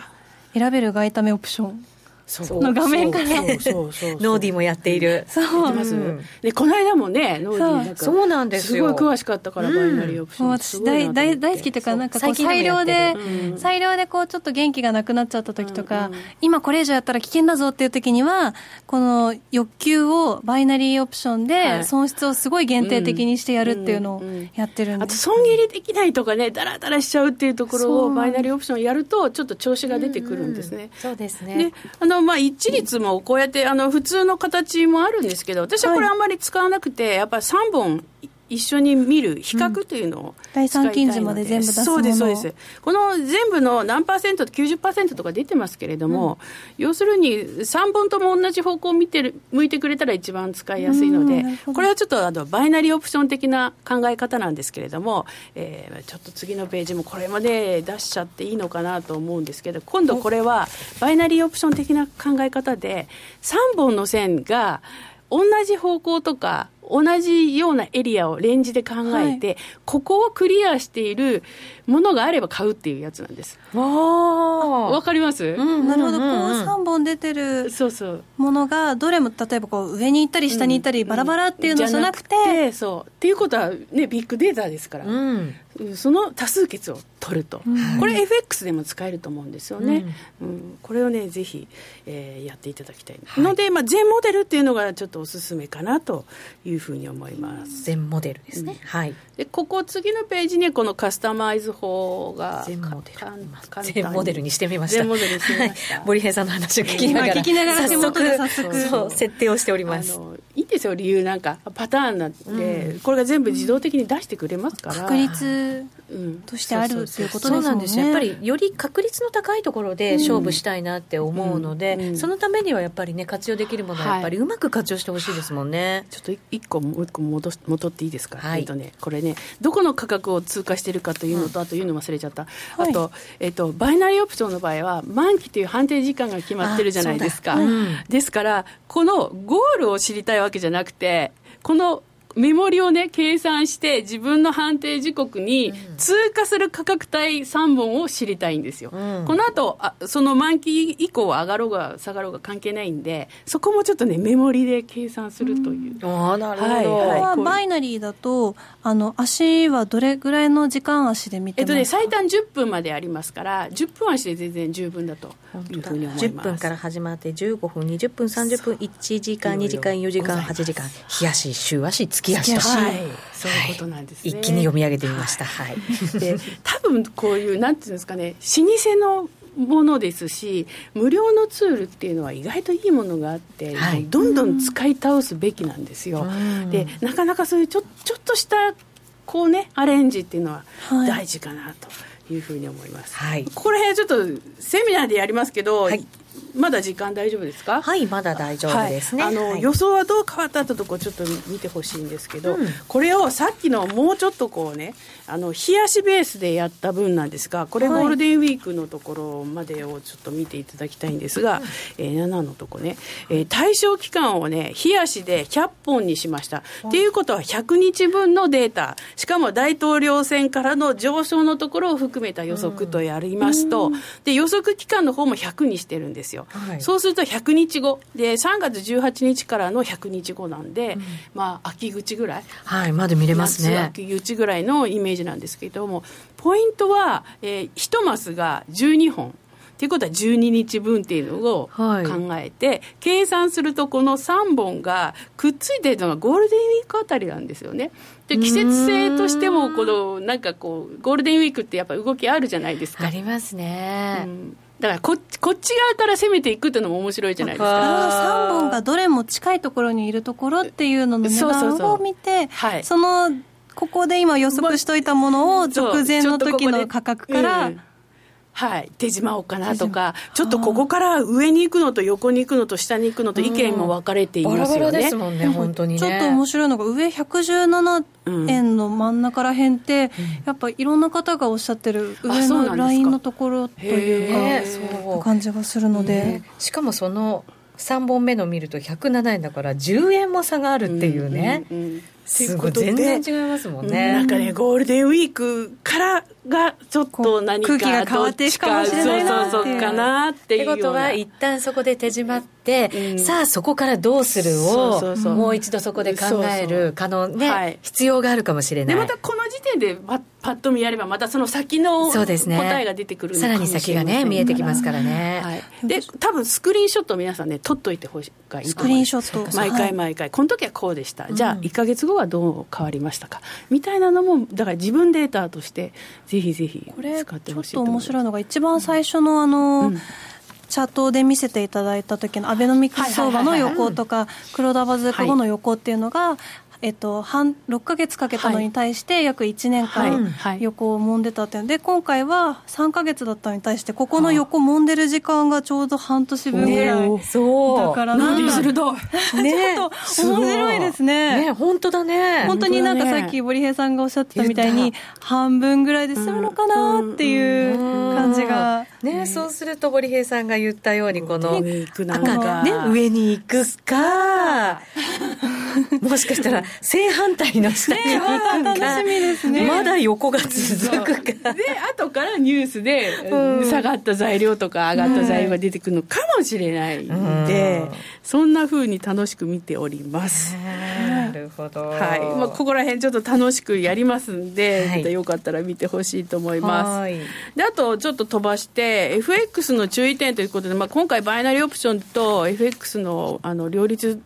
選べる外為オプションの画面から。ノーディーもやっている。そう、うん、でこの間もねノーディーそう。なんですよ。すごい詳しかったから、バイナリーオプション、私大大大好きというかなんかこう裁量で、裁量でこうちょっと元気がなくなっちゃった時とか、今これ以上やったら危険だぞっていう時にはこの欲求をバイナリーオプションで損失をすごい限定的にしてやるっていうのをやってるんで、あと損切りできないとかねだらだらしちゃうっていうところをバイナリーオプションやるとちょっと調子が出てくるんですね、そうですね。であのの、まあ、一律もこうやってあの普通の形もあるんですけど、私はこれあんまり使わなくて、やっぱり3本一緒に見る比較というのを、うん、第三まで全部出すそうですそうです。この全部の何パーセント90%とか出てますけれども、うん、要するに3本とも同じ方向を見てる向いてくれたら一番使いやすいので、これはちょっとあのバイナリーオプション的な考え方なんですけれども、えー、ちょっと次のページもこれまで出しちゃっていいのかなと思うんですけど今度これはバイナリーオプション的な考え方で3本の線が同じ方向とか同じようなエリアをレンジで考えて、はい、ここをクリアしているものがあれば買うっていうやつなんです。わかります、うん、なるほど、こう3本出てるものが、どれも例えばこう上に行ったり下に行ったり、バラバラっていうのじゃなくて。そう。っていうことは、ね、ビッグデータですから、うん、その多数決を取ると、うん、これ FX でも使えると思うんですよね、うん、うん、これをねぜひ、えー、やっていただきたい、はい、ので、まあ、全モデルっていうのがちょっとおすすめかなというふうに思います。全モデルですね、はい。でここ次のページにこのカスタマイズ法が全モデル。全モデルにしてみました。全モデルにしてみました、はい、森平さんの話を聞きながら、聞きながら早速早速。そう設定をしております。いいんですよ。理由なんかパターンなんて、うん、これが全部自動的に出してくれますから。確率としてあるということですなんですやっぱりより確率の高いところで勝負したいなって思うので、うん。うん、そのためにはやっぱりね活用できるものはやっぱりうまく活用してほしいですもんね、はい、ちょっと一個もう一個戻戻っていいですか、はい、えっとねこれねどこの価格を通過しているかというのと、あというの忘れちゃった、あと、えっと、バイナリーオプションの場合は満期という判定時間が決まってるじゃないですか、ですからこのゴールを知りたいわけじゃなくてこのメモリをね、計算して、自分の判定時刻に通過する価格帯3本を知りたいんですよ。うん、この後あその満期以降上がろうが下がろうが関係ないんで、そこもちょっとね、メモリで計算するという。うん、あなるほど。はいはい、バイナリーだと、あの、足はどれぐらいの時間足で見てますかえっとね、最短10分までありますから、10分足で全然十分だというふうに思います。10分から始まって、15分、20分、30分、1時間、2時間、4時間、8時間、日足、週足、月足と。はい、そういうことなんですね、はい、一気に読み上げてみました。はい。で、多分こういう、なんていうんですかね、老舗のものですし無料のツールっていうのは意外といいものがあって、はい、どんどん使い倒すべきなんですよ。でなかなかそういうちょちょっとしたこうねアレンジっていうのは大事かなというふうに思います。はい、ここら辺ちょっとセミナーでやりますけど、はい、まだ時間大丈夫ですか？はいまだ大丈夫ですね、はい、あの、はい、予想はどう変わったってとこちょっと見てほしいんですけど、うん、これをさっきのもうちょっとこうねあの冷やしベースでやった分なんですがこれゴールデンウィークのところまでをちょっと見ていただきたいんですが、はい、えー、7のとこね、えー、対象期間をね冷やしで100本にしました。っていうことは100日分のデータ。しかも大統領選からの上昇のところを含めた予測とやりますと、うん、で予測期間の方も100にしてるんですよ。はい、そうすると100日後。で3月18日からの100日後なんで、うん、まあ秋口ぐらい。はいまだ見れますね。秋口ぐらいのイメージなんですけれどもポイントは、えー、1マスが12本ということは12日分っていうのを考えて、はい、計算するとこの3本がくっついてるのがゴールデンウィークあたりなんですよね。で季節性としてもこのなんかこうゴールデンウィークってやっぱ動きあるじゃないですか。ありますね。うんだからここっち側から攻めていくっていうのも面白いじゃないですか。3本がどれも近いところにいるところっていうのの値段を見て、そのここで今予測しといたものを直前の時の価格から、はい、手締まおうかなとか、ちょっとここから上に行くのと横に行くのと下に行くのと意見も分かれていますよね。ですもんね、本当に、ね、ちょっと面白いのが、上117円の真ん中らへんって、やっぱいろんな方がおっしゃってる上のラインのところというか、感じがするので。しかもその3本目の見ると107円だから10円も差があるっていうね。うんうんうんすごい全然違いますもんね、なんかねゴールデンウィークからがちょっと何か空気が変わっていくかもしれないなそうそうそうかなっていうことは一旦そこで手締まって、うん、さあそこからどうするをもう一度そこで考える可能ね、はい、必要があるかもしれない。でまたこの時点でパパッと見やればまたその先の答えが出てくるさらに先がね見えてきますからね、はい、で多分スクリーンショット皆さんね撮っといてほしい。がいいスクリーンショット。毎回毎回、この時はこうでした、じゃあ1か月後はどう変わりましたか？みたいなのもだから自分データとしてぜひぜひ使ってほしいと思います。ちょっと面白いのが一番最初のあの、うん。チャートで見せていただいた時のアベノミクス相場の予行とか黒田バズーカ後の予行っていうのがえっと、半6か月かけたのに対して約1年間横を揉んでたって。で、今回は3か月だったのに対してここの横揉んでる時間がちょうど半年分ぐらいそうだからな。ん鋭いねちょっと面白いですね。ね本当だね。本当になんかさっき堀平さんがおっしゃってたみたいに半分ぐらいで済むのかなっていう感じが、ねそうすると堀平さんが言ったようにこの赤ね上に行くか もしかしたら正反対の下に行くか、楽しみですね、まだ横が続くかで後からニュースで、下がった材料とか上がった材料が出てくるのかもしれないんで、そんなふうに楽しく見ております。なるほど、はい。まあ、ここら辺ちょっと楽しくやりますんで、はい、よかったら見てほしいと思います。であとちょっと飛ばして FX の注意点ということで、まあ、今回バイナリーオプションと FX のあの両立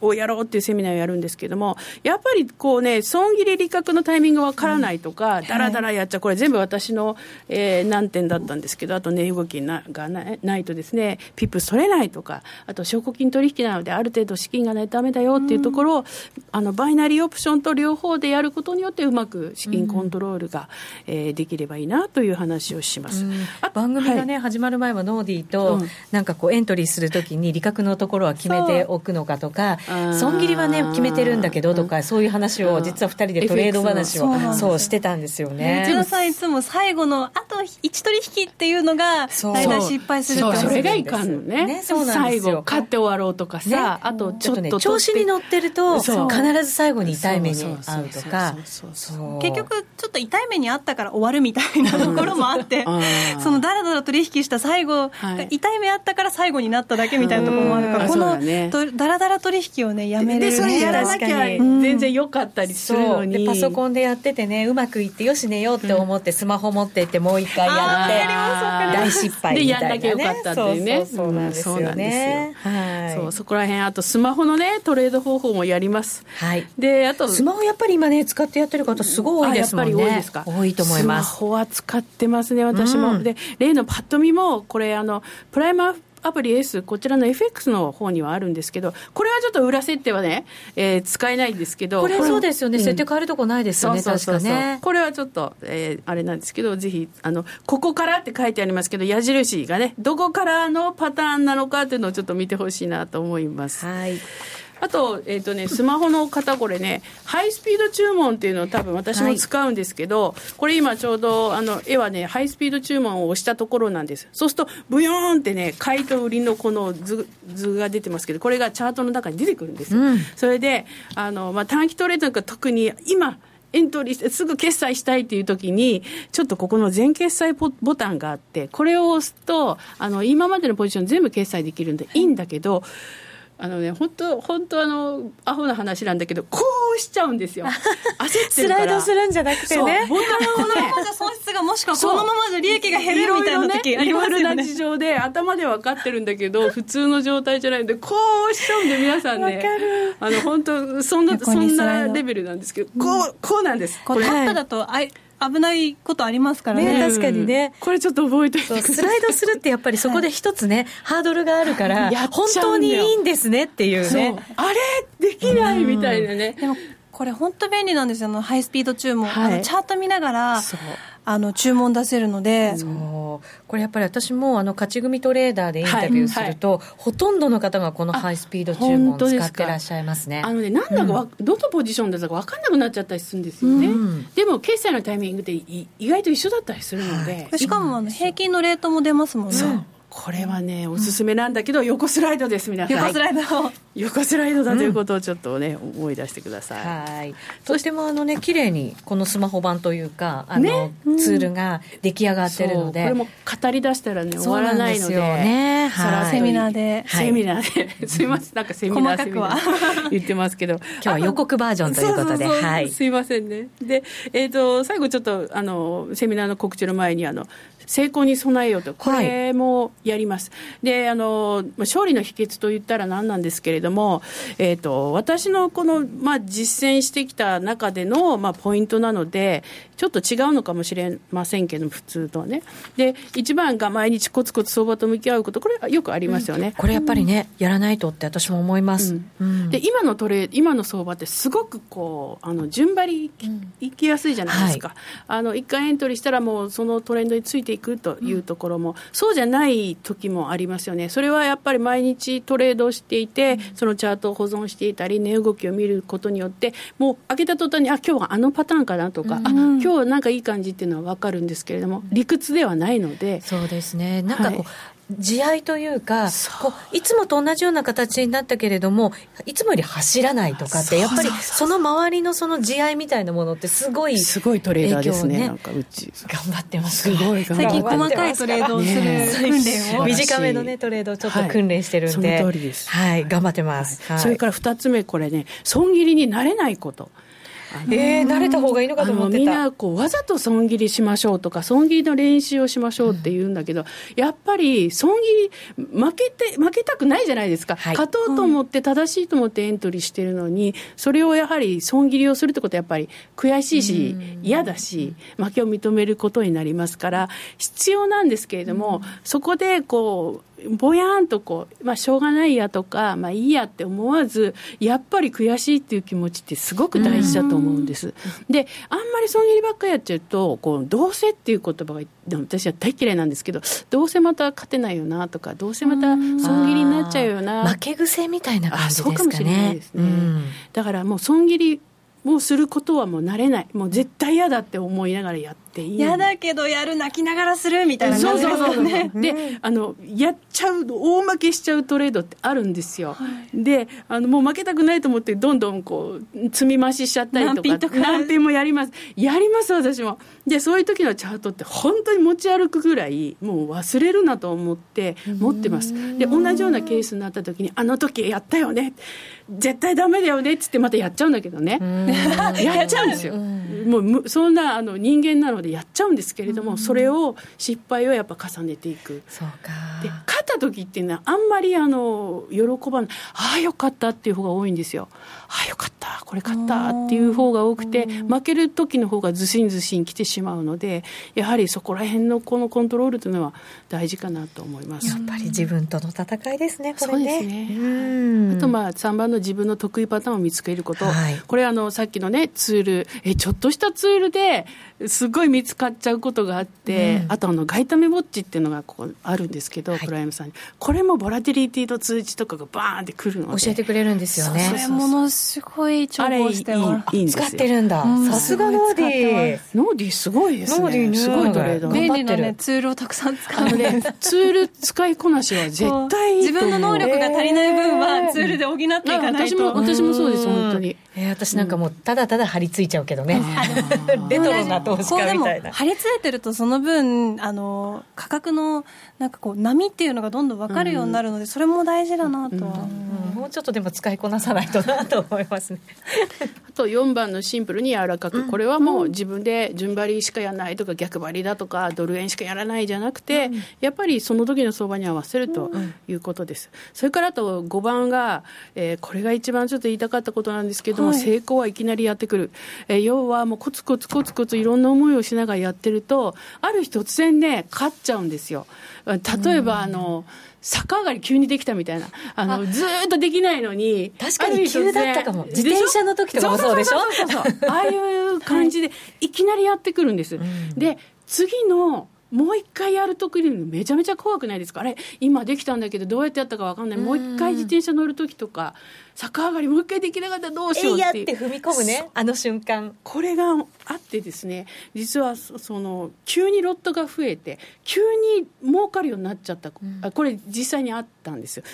をやろうっていうセミナーをやるんですけども、やっぱりこうね、損切り利確のタイミングわからないとか、だらだらやっちゃう、これ全部私の、えー、難点だったんですけど、あと値、ね、動きながないとですね、ピップ取れないとか、あと証拠金取引なので、ある程度資金がないとだめだよっていうところを、うん、あのバイナリーオプションと両方でやることによって、うまく資金コントロールが、うん、えー、できればいいなという話をします、うん、番組がね、はい、始まる前はノーディーと、なんかこう、エントリーするときに、利確のところは決めておくのかとか、損切りはね、決めてるんだけどとか、そういう話を、実は2人でトレード話をそうしてたんですよね。内田さん、いつも最後のあと1取引っていうのが、大体失敗するそれがいかんのね、ね。そうなんですよ。最後、勝って終わろうとかさ、あとちょっとね、調子に乗ってると、必ず最後に痛い目に遭うとか、結局、ちょっと痛い目に遭ったから終わるみたいなところもあって、そのだらだら取引した最後、痛い目あったから最後になっただけみたいなところもあるから、このだらだら取引をね、やめれる、ね、それやらなきゃ全然良かったりするのに、パソコンでやっててね、うまくいって、よし寝ようって思って、スマホ持ってって、もう一回やって、大失敗みたいな、ね、で、やんなきゃよかったっていうね。そうなんですよね。はい。そう、そこら辺、あとスマホのね、トレード方法もやります。はい。で、あと、スマホやっぱり今ね、使ってやってる方、すごい多いですもんね。やっぱり多いですか。多いと思います。スマホは使ってますね、私も。で、例のパッと見も、これ、あの、プライマーアプリ S、こちらの FX の方にはあるんですけど、これはちょっと裏設定はね、えー、使えないんですけど、これそうですよね、うん、設定変えるとこないですよね、そうそうそうね。これはちょっと、えー、あれなんですけど、ぜひ、あの、ここからって書いてありますけど、矢印がね、どこからのパターンなのかっていうのをちょっと見てほしいなと思います。はい。あと、えっ、ー、とね、スマホの方、これね、ハイスピード注文っていうのを多分私も使うんですけど、はい、これ今ちょうど、あの、絵はね、ハイスピード注文を押したところなんです。そうすると、ブヨーンってね、買いと売りのこの図図が出てますけど、これがチャートの中に出てくるんですよ。うん、それで、あの、まあ、短期トレードなんか特に今、エントリーしてすぐ決済したいっていう時に、ちょっとここの全決済ボタンがあって、これを押すと、あの、今までのポジション全部決済できるんでいいんだけど、あのね、本当、本当あの、アホな話なんだけど、こうしちゃうんですよ。焦ってるから。スライドするんじゃなくてね。ボタンをね、このままじゃ損失がもしくはこのままじゃ利益が減るみたいな時ありますよね。いろいろな事情で頭で分かってるんだけど、普通の状態じゃないんで、こうしちゃうんで皆さんね、あの、本当そんな、そんなレベルなんですけど、こう、こうなんです。これ、タップだと、あい、危ないことありますからね。ね確かにね。これちょっと覚えておいてスライドするってやっぱりそこで一つね、ハードルがあるから、本当にいいんですねっていうね。あれ？できないみたいなね。でもこれ本当便利なんですよ、ハイスピード注文。はい、あのチャート見ながら、あの注文出せるので、そう。これやっぱり私もあの勝ち組トレーダーでインタビューすると、はい。はい、ほとんどの方がこのハイスピード注文を使ってらっしゃいますね。あのねなんだか、うん、どのポジションだったか分かんなくなっちゃったりするんですよね、うん、でも決済のタイミングって意外と一緒だったりするので、しかもあの平均のレートも出ますもんねこれはねおすすめなんだけど、横スライドです皆さん。横スライド。横スライドだということをちょっとね、思い出してください。はい。そしてもあのね綺麗にこのスマホ版というかあの、ね、ツールが出来上がってるので、これも語り出したらね終わらないのでね、はい、セミナーで、セミナーで。すいません。なんかセミナーセミナー言ってますけど。今日は予告バージョンということで。はい。すいませんね。でえっ、ー、と最後ちょっとあのセミナーの告知の前にあの成功に備えようと、これもやります。はい、で、あの、勝利の秘訣と言ったら何なんですけれども、えっ、ー、と、私のこの、まあ、実践してきた中での、まあ、ポイントなので、ちょっと違うのかもしれませんけど、普通とはね。で、一番が毎日コツコツ相場と向き合うこと、これはよくありますよね。うん、これやっぱりね、やらないとって私も思います。うん、で、今のトレ今の相場ってすごくこう、あの、順張りいきやすいじゃないですか。はい、あの、一回エントリーしたらもうそのトレンドについていくというところも、うん、そうじゃない時もありますよね、それはやっぱり毎日トレードをしていて、そのチャートを保存していたり、値動きを見ることによって、もう開けた途端に、あ今日はあのパターンかなとか、うん、あ今日はなんかいい感じっていうのは分かるんですけれども、理屈ではないので。そうですね。なんかこう、はい。地合いというかこういつもと同じような形になったけれどもいつもより走らないとかってやっぱりその周りのその地合いみたいなものってすごいすごいトレーダーですね、なんかうち。頑張ってます。すごい最近細かいトレードをする訓練を、短めのねトレードをちょっと訓練してるんで、はい、その通りです。はい頑張ってます、はい、それから2つ目これね損切りになれないことえー、慣れた方がいいのかと思ってみんなこうわざと損切りしましょうとか損切りの練習をしましょうって言うんだけど、うん、やっぱり損切り負けて負けたくないじゃないですか、はい、勝とうと思って正しいと思ってエントリーしてるのに、それをやはり損切りをするってことはやっぱり悔しいし、嫌だし負けを認めることになりますから必要なんですけれども、そこでこうぼやんとこう、まあ、しょうがないやとか、まあ、いいやって思わず、やっぱり悔しいっていう気持ちってすごく大事だと思うんです。で、あんまり損切りばっかりやっちゃうと、こう、どうせっていう言葉が、私は大嫌いなんですけど、どうせまた勝てないよなとか、どうせまた損切りになっちゃうよな。負け癖みたいな感じですかね。そうかもしれないですね。だからもう損切りもうすることはもう慣れない。もう絶対嫌だって思いながらやっていい。嫌だけどやる、泣きながらするみたいな感じですよね。で、あの、やっちゃう、大負けしちゃうトレードってあるんですよ。はい、で、あの、もう負けたくないと思って、どんどんこう、積み増ししちゃったりとか、何品何品もやります。やります、私も。で、そういう時のチャートって本当に持ち歩くぐらい、もう忘れるなと思って持ってます。で、同じようなケースになった時に、あの時やったよね。絶対ダメだよねっつってまたやっちゃうんだけどね。やっちゃうんですよ。もうそんなあの人間なのでやっちゃうんですけれども、それを失敗をやっぱ重ねていく。そうかで勝った時っていうのはあんまりあの喜ばないああよかったっていう方が多いんですよ。ああよかったこれ勝ったっていう方が多くて負ける時の方がずしんずしん来てしまうのでやはりそこら辺のこのコントロールというのは大事かなと思います。やっぱり自分との戦いですねこれね。そうですね。あとまあ3番の自分の得意パターンを見つけること、はい、これあのさっきのねツール。えちょっとしたツールですごい見つかっちゃうことがあって、うん、あとあの外為ウォッチっていうのがこうあるんですけど、はい、プライムさんに。これもボラティリティの通知とかがバーンってくるので教えてくれるんですよね。それものすごい重宝してます。いいんです使ってるんだ。さすがノーディー。ノーディーすごいですね。ノーディーすごい。トレード便利なねツールをたくさん使う。ね ツール使いこなしは絶対自分の能力が足りない分はツールで補っていかないと。私も私もそうです本当に。えー、私なんかもうただただ張り付いちゃうけどね、レトロな投資家みたいな。張り付いてるとその分あの価格のなんかこう波っていうのがどんどん分かるようになるので、それも大事だなとは、もうちょっとでも使いこなさないとなと思いますね。あと4番のシンプルに柔らかく、これはもう自分で順張りしかやらないとか逆張りだとかドル円しかやらないじゃなくて、やっぱりその時の相場に合わせるということです、それからあと5番が、えー、これが一番ちょっと言いたかったことなんですけども、成功はいきなりやってくる、えー、要はもうコツコツコツコツいろんな思いをしながらやってるとある日突然ね勝っちゃうんですよ。例えばあの、逆上がり急にできたみたいな。あの、ずっとできないのに。確かに急だったかも。自転車の時とかもそうでしょ？ああいう感じで、いきなりやってくるんです。で、次のもう一回やるときにめちゃめちゃ怖くないですか？あれ今できたんだけどどうやってやったか分かんないもう一回自転車乗るときとか逆上がりもう一回できなかったらどうしようってって踏み込むね。あの瞬間。これがあってですね実はその急にロットが増えて急に儲かるようになっちゃった、うん、これ実際にあったんですよ。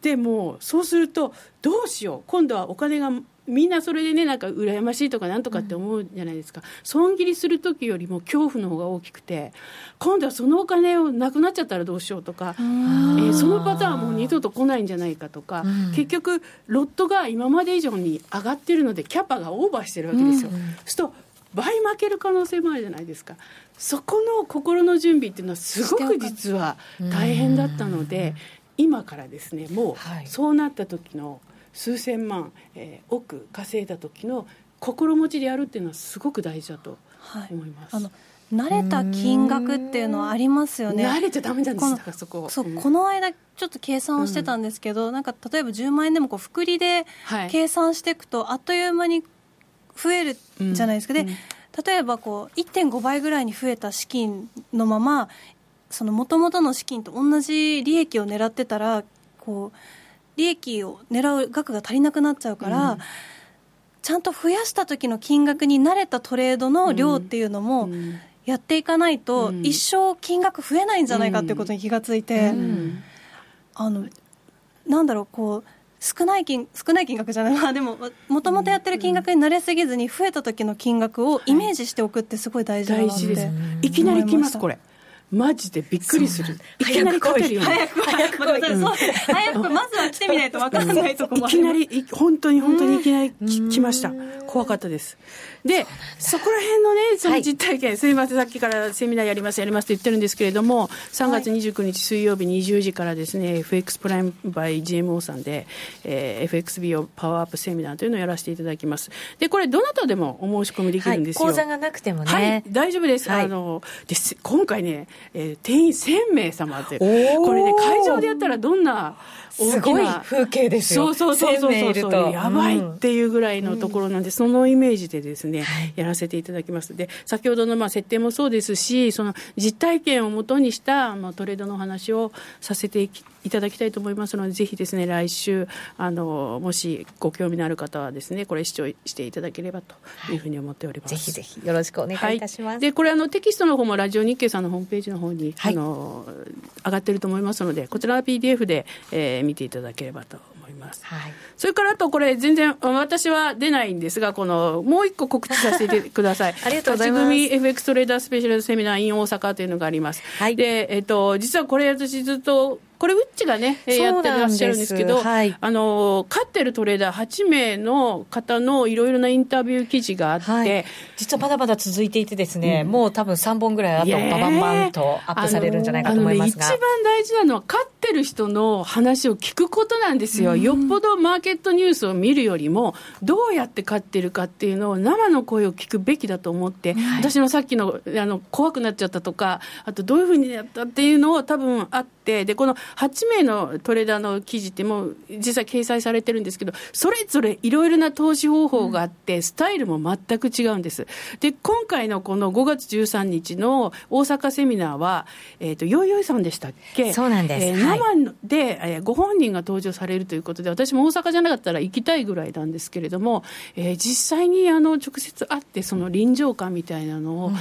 でもそうするとどうしよう。今度はお金がみんなそれでねなんか羨ましいとかなんとかって思うじゃないですか、うん、損切りする時よりも恐怖の方が大きくて今度はそのお金をなくなっちゃったらどうしようとか、えー、そのパターンはもう二度と来ないんじゃないかとか、うん、結局ロットが今まで以上に上がってるのでキャパがオーバーしてるわけですよ。うん、そうすると倍負ける可能性もあるじゃないですか。そこの心の準備っていうのはすごく実は大変だったので、今からですねもうそうなった時の、はい数千万、えー、億稼いだ時の心持ちでやるっていうのはすごく大事だと思います。はい、あの慣れた金額っていうのはありますよね。慣れちゃダメなんですかそこ。そう、うん、この間ちょっと計算をしてたんですけど、うん、なんか例えば10万円でもこう複利で計算していくと、あっという間に増えるじゃないですか。で、例えばこう1.5倍ぐらいに増えた資金のまま、その元々の資金と同じ利益を狙ってたら、こう。利益を狙う額が足りなくなっちゃうから、うん、ちゃんと増やした時の金額に慣れたトレードの量っていうのも、やっていかないと、一生金額増えないんじゃないかっていうことに気がついて、あのなんだろうこう少ない金少ない金額じゃない、まあ、でももともとやってる金額に慣れすぎずに増えた時の金額をイメージしておくってすごい大事だなって、大事ですいきなり来ますこれマジでびっくりする。いきなり勝てるよ、早く早く。早く、まずは来てみないと分かんないとこもいきなり、本当に本当にいきなり来ました。怖かったです。で、そこら辺のね、その実体験、はい、すみません、さっきからセミナーやります、やりますって言ってるんですけれども、3月29日水曜日20時からですね、FX プライムバイ GMO さんで、えー、FXB をパワーアップセミナーというのをやらせていただきます。で、これ、どなたでもお申し込みできるんですよ。はい、講座がなくてもね。はい、大丈夫です。はい、あの、です、今回ね、えー、定員1000名様って、これね、会場でやったらどんな、すごい風景ですよ。そうそうそうそうそうやばいっていうぐらいのところなんで、うん、そのイメージでですね、はい、やらせていただきます。で、先ほどのまあ設定もそうですし、その実体験をもとにしたあのトレードの話をさせていただきたいと思いますので、ぜひですね、来週、あの、もしご興味のある方はですね、これ視聴していただければというふうに思っております。はい、ぜひぜひよろしくお願いいたします。はい、で、これあのテキストの方もラジオ日経さんのホームページの方に、あの、上がってると思いますので、こちらは PDF で、えー、見ていただければと思います。はい、それからあとこれ全然私は出ないんですが、このもう一個告知させてください。ありがとうございます。組 FX トレーダースペシャルセミナー in 大阪というのがあります。はい、で、えっと、実はこれ私ずっとこれ、ウッチがね、やってらっしゃるんですけど、はい、あの勝ってるトレーダー8名の方のいろいろなインタビュー記事があって、はい、実はまだまだ続いていてですね、うん、もう多分3本ぐらいあと、ババンバンとアップされるんじゃないかと思いますが、ね、一番大事なのは、勝ってる人の話を聞くことなんですよ、うん、よっぽどマーケットニュースを見るよりも、どうやって勝ってるかっていうのを、生の声を聞くべきだと思って、はい、私のさっきのあの怖くなっちゃったとか、あとどういうふうにやったっていうのを多分あって、でこの8名のトレーダーの記事ってもう実際掲載されてるんですけど、それぞれいろいろな投資方法があって、スタイルも全く違うんです。で、今回のこの5月13日の大阪セミナーは、えっ、ー、と、よいよいさんでしたっけ？そうなんです。えー、生で、えー、ご本人が登場されるということで、私も大阪じゃなかったら行きたいぐらいなんですけれども、えー、実際にあの直接会って、その臨場感みたいなのを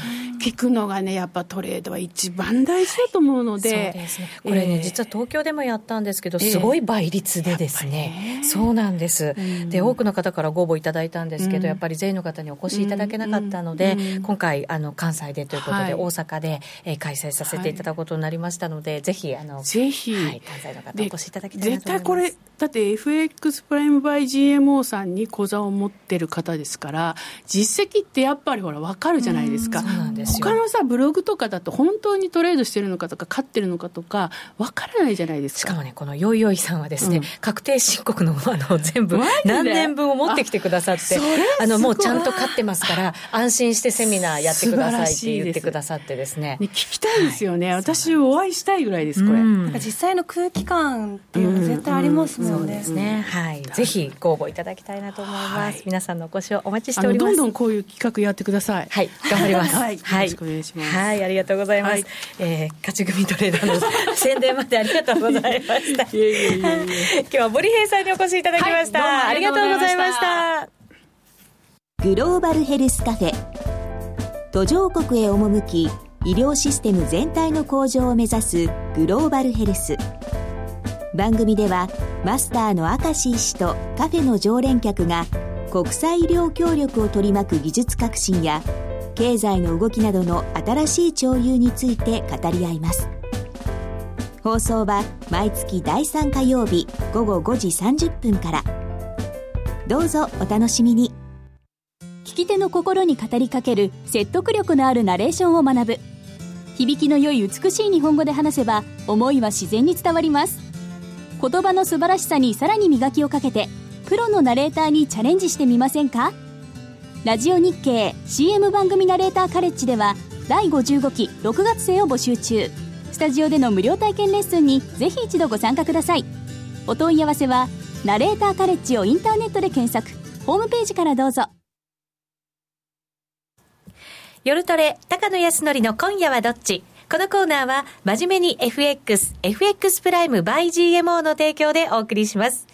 聞くのがね、やっぱトレードは一番大事だと思うので、はい、そうですね。これね、えー、実は東京でもやったんですけど、すごい倍率でですね、えー、そうなんです、うん、で、多くの方からご応募いただいたんですけど、うん、やっぱり税の方にお越しいただけなかったので、うん、今回、あの関西でということで、はい、大阪で、えー、開催させていただくことになりましたので、はい、ぜひ、あのぜひ、はい、関西の方、お越しいただきたいなと思います。絶対これだって FX プライムバイ GMO さんに口座を持ってる方ですから、実績ってやっぱりほら、分かるじゃないですか、そうなんです他のさ、ブログとかだと、本当にトレードしてるのかとか、勝ってるのかとか、分からないじゃないですか。しかもね、このよいよいさんはですね、うん、確定申告のあの全部、何年分を持ってきてくださって、あのもうちゃんと勝ってますから、安心してセミナーやってくださいって言ってくださってですね。ね聞きたいですよね、はい、私、お会いしたいぐらいです、これ。なんか実際の空気感っていうの絶対ありますもんね。そうですね、はい、ぜひご応募いただきたいなと思います、皆さんのお越しをお待ちしております。どんどんこういう企画やってください。はい。頑張ります。はい、よろしくお願いします、はい、ありがとうございます、はえ勝ち組トレーダーの 宣伝までありがとうございました。今日は森平さんにお越しいただきました、ありがとうございました。グローバルヘルスカフェ。途上国へ赴き医療システム全体の向上を目指すグローバルヘルス。番組ではマスターの明石医師とカフェの常連客が国際医療協力を取り巻く技術革新や経済の動きなどの新しい潮流について語り合います放送は毎月第3火曜日午後5時30分から。どうぞお楽しみに。聞き手の心に語りかける説得力のあるナレーションを学ぶ。響きの良い美しい日本語で話せば思いは自然に伝わります。言葉の素晴らしさにさらに磨きをかけてプロのナレーターにチャレンジしてみませんか？ラジオ日経 CM 番組ナレーターカレッジでは第55期6月生を募集中。スタジオでの無料体験レッスンにぜひ一度ご参加ください。お問い合わせはナレーターカレッジをインターネットで検索。ホームページからどうぞ。夜トレ、高野康則の今夜はどっち？このコーナーは、真面目に FX、FX プライム by GMO の提供でお送りします。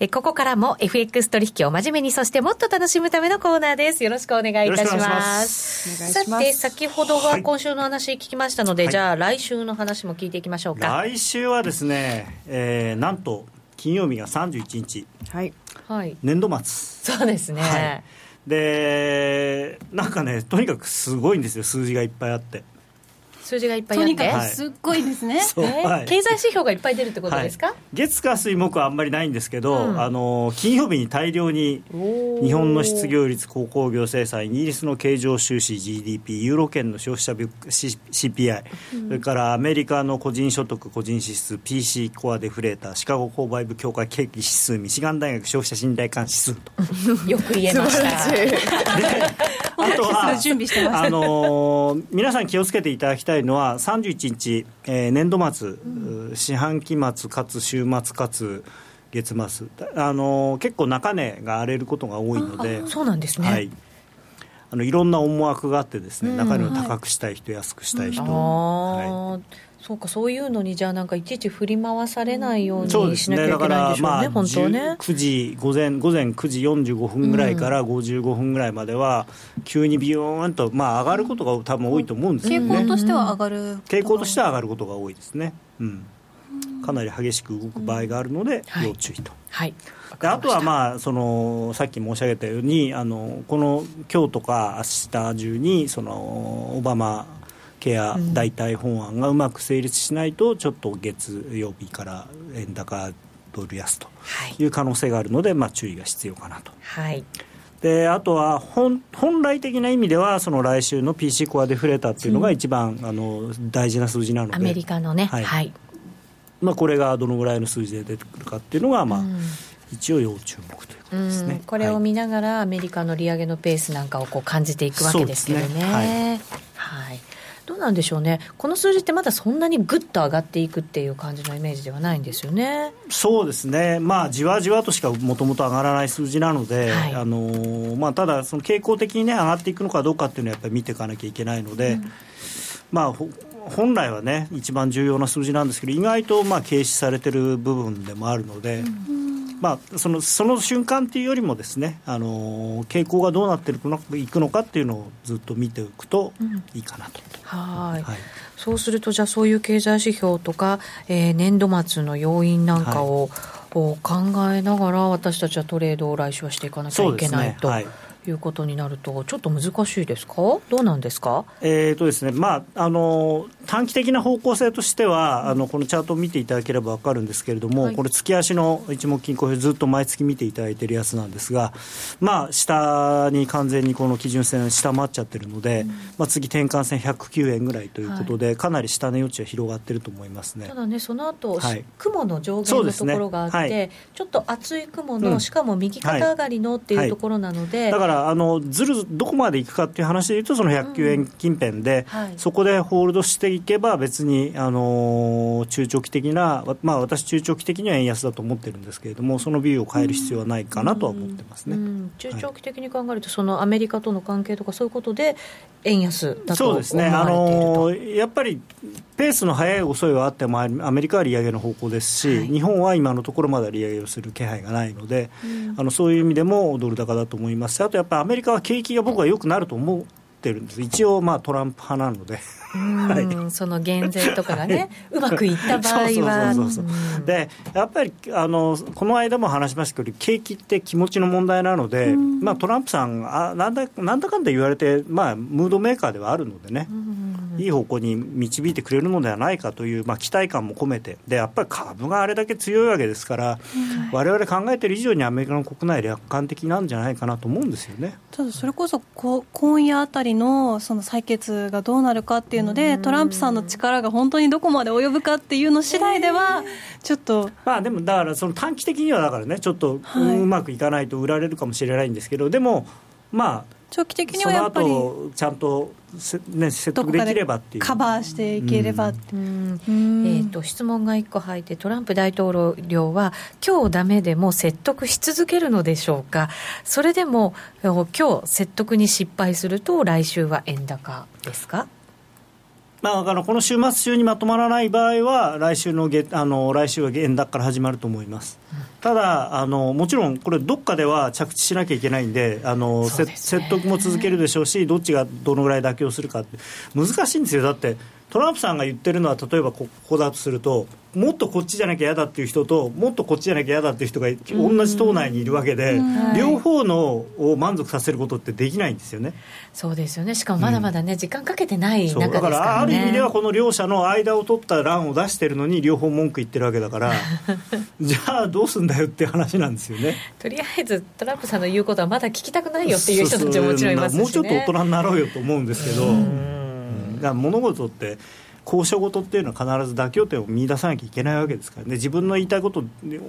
えここからも FX 取引を真面目に、そしてもっと楽しむためのコーナーです。よろしくお願いいたします。さて、先ほどは今週の話聞きましたので、はい、じゃあ来週の話も聞いていきましょうか。来週はですね、えー、なんと、金曜日が31日。はい。はい。年度末。そうですね。はいでなんかねとにかくすごいんですよ数字がいっぱいあって数字がいっぱいあって。とにかくすっごいですね、はい、経済指標がいっぱい出るってことですか、はい、月火水木はあんまりないんですけど、うん、あの金曜日に大量に日本の失業率鉱工業生産イギリスの経常収支 GDP ユーロ圏の消費者物価 CPI、うん、それからアメリカの個人所得個人指数 PC コアデフレーターシカゴ購買部協会景気指数ミシガン大学消費者信頼感指数と。よく言えました あとはあの皆さん気をつけていただきたいいのは31日、えー、年度末、うん、四半期末かつ週末かつ月末。あの結構中値が荒れることが多いのでそうなんですね、はい、あのいろんな思惑があってですね、うん、中値を高くしたい人、はい、安くしたい人、はいそうかそういうのにじゃあなんかいちいち振り回されないようにしなきゃいけないんでしょうね、まあ、本当ね。9時午前午前9時45分ぐらいから55分ぐらいまでは、急にビヨーンと、まあ、上がることが多分多いと思うんですけど、ね、傾向としては上がる傾向としては上がることが多いですね、うん、かなり激しく動く場合があるので、要注意と。はい、であとは、まあ、そのさっき申し上げたようにあのこの今日とか明日中にそのオバマケア代替法案がうまく成立しないと、ちょっと月曜日から円高ドル安とい。う可能性があるので、まあ、注意が必要かなと。はい。であとは本本来的な意味ではその来週の PC コアデフレーターっていうのが一番、うん、あの大事な数字なのでアメリカのね、はい、はい、まあ、これがどのぐらいの数字で出てくるかっていうのが、まあ、うん、一応要注目ということですね、うん、これを見ながら、アメリカの利上げのペースなんかをこう感じていくわけですけどね。ね。はい、はいどうなんでしょうね、この数字ってまだそんなにぐっと上がっていくっていう感じのイメージではないんですよね。そうですね、まあ、じわじわとしかもともと上がらない数字なので、はい、あのまあ、ただ、その傾向的に、ね、上がっていくのかどうかっていうのはやっぱり見ていかなきゃいけないので、うん、まあ、本来はね、一番重要な数字なんですけど、意外とまあ軽視されてる部分でもあるので。うんまあ、そのその瞬間っていうよりもですね、あの傾向がどうなっていくのいくのかっていうのをずっと見ておくといいかなと。うん、はい。はい。そうするとじゃあそういう経済指標とか、えー、年度末の要因なんかを、はい、考えながら私たちはトレードを来週はしていかなきゃいけないと。いうことになると、ちょっと難しいですか、どうなんですか、えーとですねまあ、あの短期的な方向性としては、あのこのチャートを見ていただければ分かるんですけれども、はい、これ、月足の一目金庫表、ずっと毎月見ていただいているやつなんですが、まあ、下に完全にこの基準線、下回っちゃってるので、うん、まあ、次、転換線109円ぐらいということで、はい、かなり下値余地は広がってると思いますね。ただね、その後、はい、雲の上限のところがあって、ね。はい、ちょっと厚い雲の、うん、しかも右肩上がりのっていうところなので、だからあのずるどこまでいくかっていう話でいうとその109円近辺で、うんはい、そこでホールドしていけば別にあの中長期的なまあ私中長期的には円安だと思ってるんですけれどもそのビューを変える必要はないかなとは思ってますね、うんうん、中長期的に考えると、そのアメリカとの関係とかそういうことで円安だとそうですね。あのやっぱりペースの速い遅いはあってもアメリカは利上げの方向ですし、はい、日本は今のところまだ利上げをする気配がないので、あのそういう意味でもドル高だと思います。あとやっぱりアメリカは景気が僕は良くなると思ってるんです。一応まあトランプ派なので。はい、その減税とかがね、うまくいった場合は。そうそうそうでやっぱりあのこの間も話しましたけど、景気って気持ちの問題なので、まあ、トランプさんあなんだ、なんだかんだ言われて、まあ、ムードメーカーではあるのでね、いい方向に導いてくれるのではないかという、まあ、期待感も込めて、でやっぱり株があれだけ強いわけですから、われわれ考えてる以上にアメリカの国内、楽観的なんじゃないかなと思うんですよね。ただ、それこそこ今夜あたりのその採決がどうなるかっていうので、トランプさんの力が本当にどこまで及ぶかっていうの次第では、ちょっと。まあでも、だからその短期的にはだからね、ちょっとうまくいかないと売られるかもしれないんですけど、でも、まあ、長期的にはやっぱりちゃんと、ね、説得できればっていう。カバーしていければって、うん。えーと、質問が1個入ってトランプ大統領は今日ダメでも説得し続けるのでしょうか？それでも今日説得に失敗すると来週は円高ですか？まあ、あのこの週末中にまとまらない場合は来週のあの来週は円高から始まると思います、うん、ただあの、もちろんこれ、どっかでは着地しなきゃいけないんであの、ね、説得も続けるでしょうし、どっちがどのぐらい妥協するかって、難しいんですよ、だってトランプさんが言ってるのは、例えばここだとすると、もっとこっちじゃなきゃ嫌だっていう人と、もっとこっちじゃなきゃ嫌だっていう人が同じ党内にいるわけで、両方のを満足させることってできないんですよね。そうですよね。しかもまだまだね、うん、時間かけてない中ですから、ね、だからある意味では、この両者の間を取った欄を出してるのに、両方文句言ってるわけだから、じゃあどうすんだよって話なんですよね。とりあえず、トランプさんの言うことはまだ聞きたくないよっていう人たちももちろんいますし、ね、もうちょっと大人になろうよと思うんですけど。が物事って交渉事っていうのは必ず妥協点を見出さなきゃいけないわけですからね。自分の言いたいこと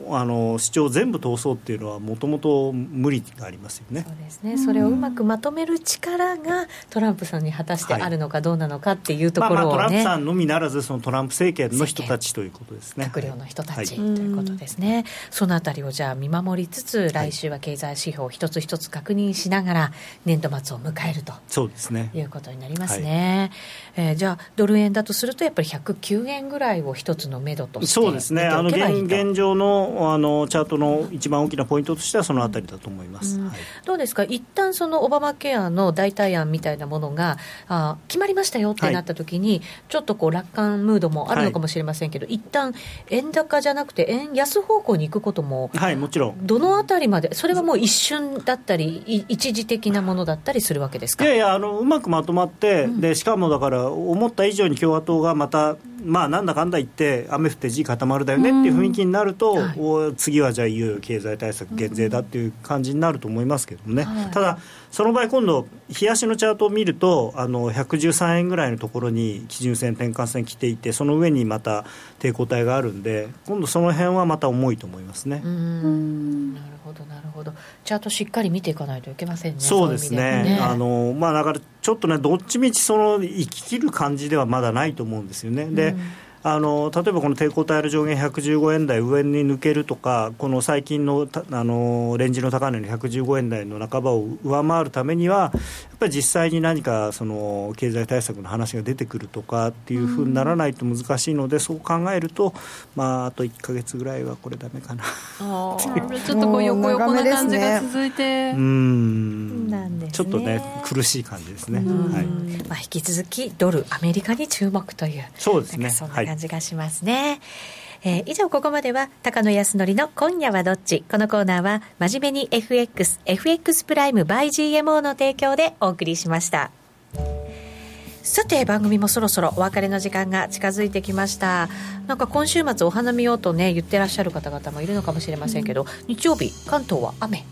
あの主張を全部通そうっていうのはもともと無理がありますよね。そうですね。それをうまくまとめる力がトランプさんに果たしてあるのかどうなのかっていうところを、ね。まあ、トランプさんのみならずそのトランプ政権の人たちということですね。閣僚の人たち、はい、ということですね。そのあたりをじゃあ見守りつつ来週は経済指標一つ一つ確認しながら年度末を迎えるとそうですね。いうことになりますね、はい、えー、じゃあドル円だとするとやっぱり109 9円ぐらいを一つの目処としてそうですね。あの現現状のあのチャートの一番大きなポイントとしてはそのあたりだと思います、うん。はい、どうですか？一旦そのオバマケアの代替案みたいなものがあ決まりましたよってなった時に、はい、ちょっとこう楽観ムードもあるのかもしれませんけど、はい、一旦円高じゃなくて円安方向に行くこともはいもちろん。どのあたりまでそれはもう一瞬だったり一時的なものだったりするわけですか？いやいやあのうまくまとまって、うん、でしかもだから思った以上に共和党がまたまあ、なんだかんだ言って、雨降って地固まるだよねっていう雰囲気になると、はい、次はじゃあ、いよいよ経済対策減税だっていう感じになると思いますけどもね、はい、ただ、その場合、今度、冷やしのチャートを見ると、あの113円ぐらいのところに基準線、転換線来ていて、その上にまた抵抗体があるんで、今度、その辺はまた重いと思いますね。うん。なるほど、なるほど、チャートしっかり見ていかないといけませんね、そうですね、ね。あのまあ、だからちょっとね、どっちみちその生き切る感じではまだないと思うんですよね。で、うんあの例えばこの抵抗体の上限115円台上に抜けるとかこの最近のあのレンジの高値の115円台の半ばを上回るためにはやっぱり実際に何かその経済対策の話が出てくるとかっていうふうにならないと難しいので、うん、そう考えると、まあ、あと1か月ぐらいはこれだめかな。あ ちょっとこう横横な感じが続いて、ね、うん。ちょっとね苦しい感じですね、はい。まあ、引き続きドルアメリカに注目という。そうですね。はい感じがしますね。えー、以上ここまでは高野康則の今夜はどっち？このコーナーは真面目に FX FX プライム by GMO の提供でお送りしました。さて番組もそろそろお別れの時間が近づいてきました。なんか今週末お花見ようとね言ってらっしゃる方々もいるのかもしれませんけど、日曜日関東は雨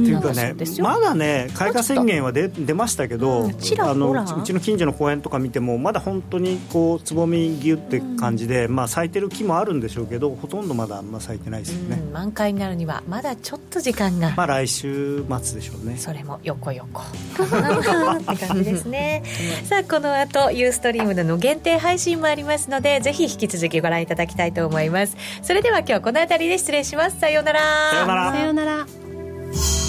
っていうかねまだね開花宣言は出出ましたけど、うん、あのうちの近所の公園とか見てもまだ本当にこうつぼみぎゅって感じで、まあ、咲いてる木もあるんでしょうけどほとんどまだあんま咲いてないですよね、満開になるにはまだちょっと時間が。まあ来週末でしょうね。それも横横 って感じですね。さあこの後ユーストリームでの限定配信もありますのでぜひ引き続きご覧いただきたいと思います。それでは今日この辺りで失礼します。さようなら。さようなら。さようなら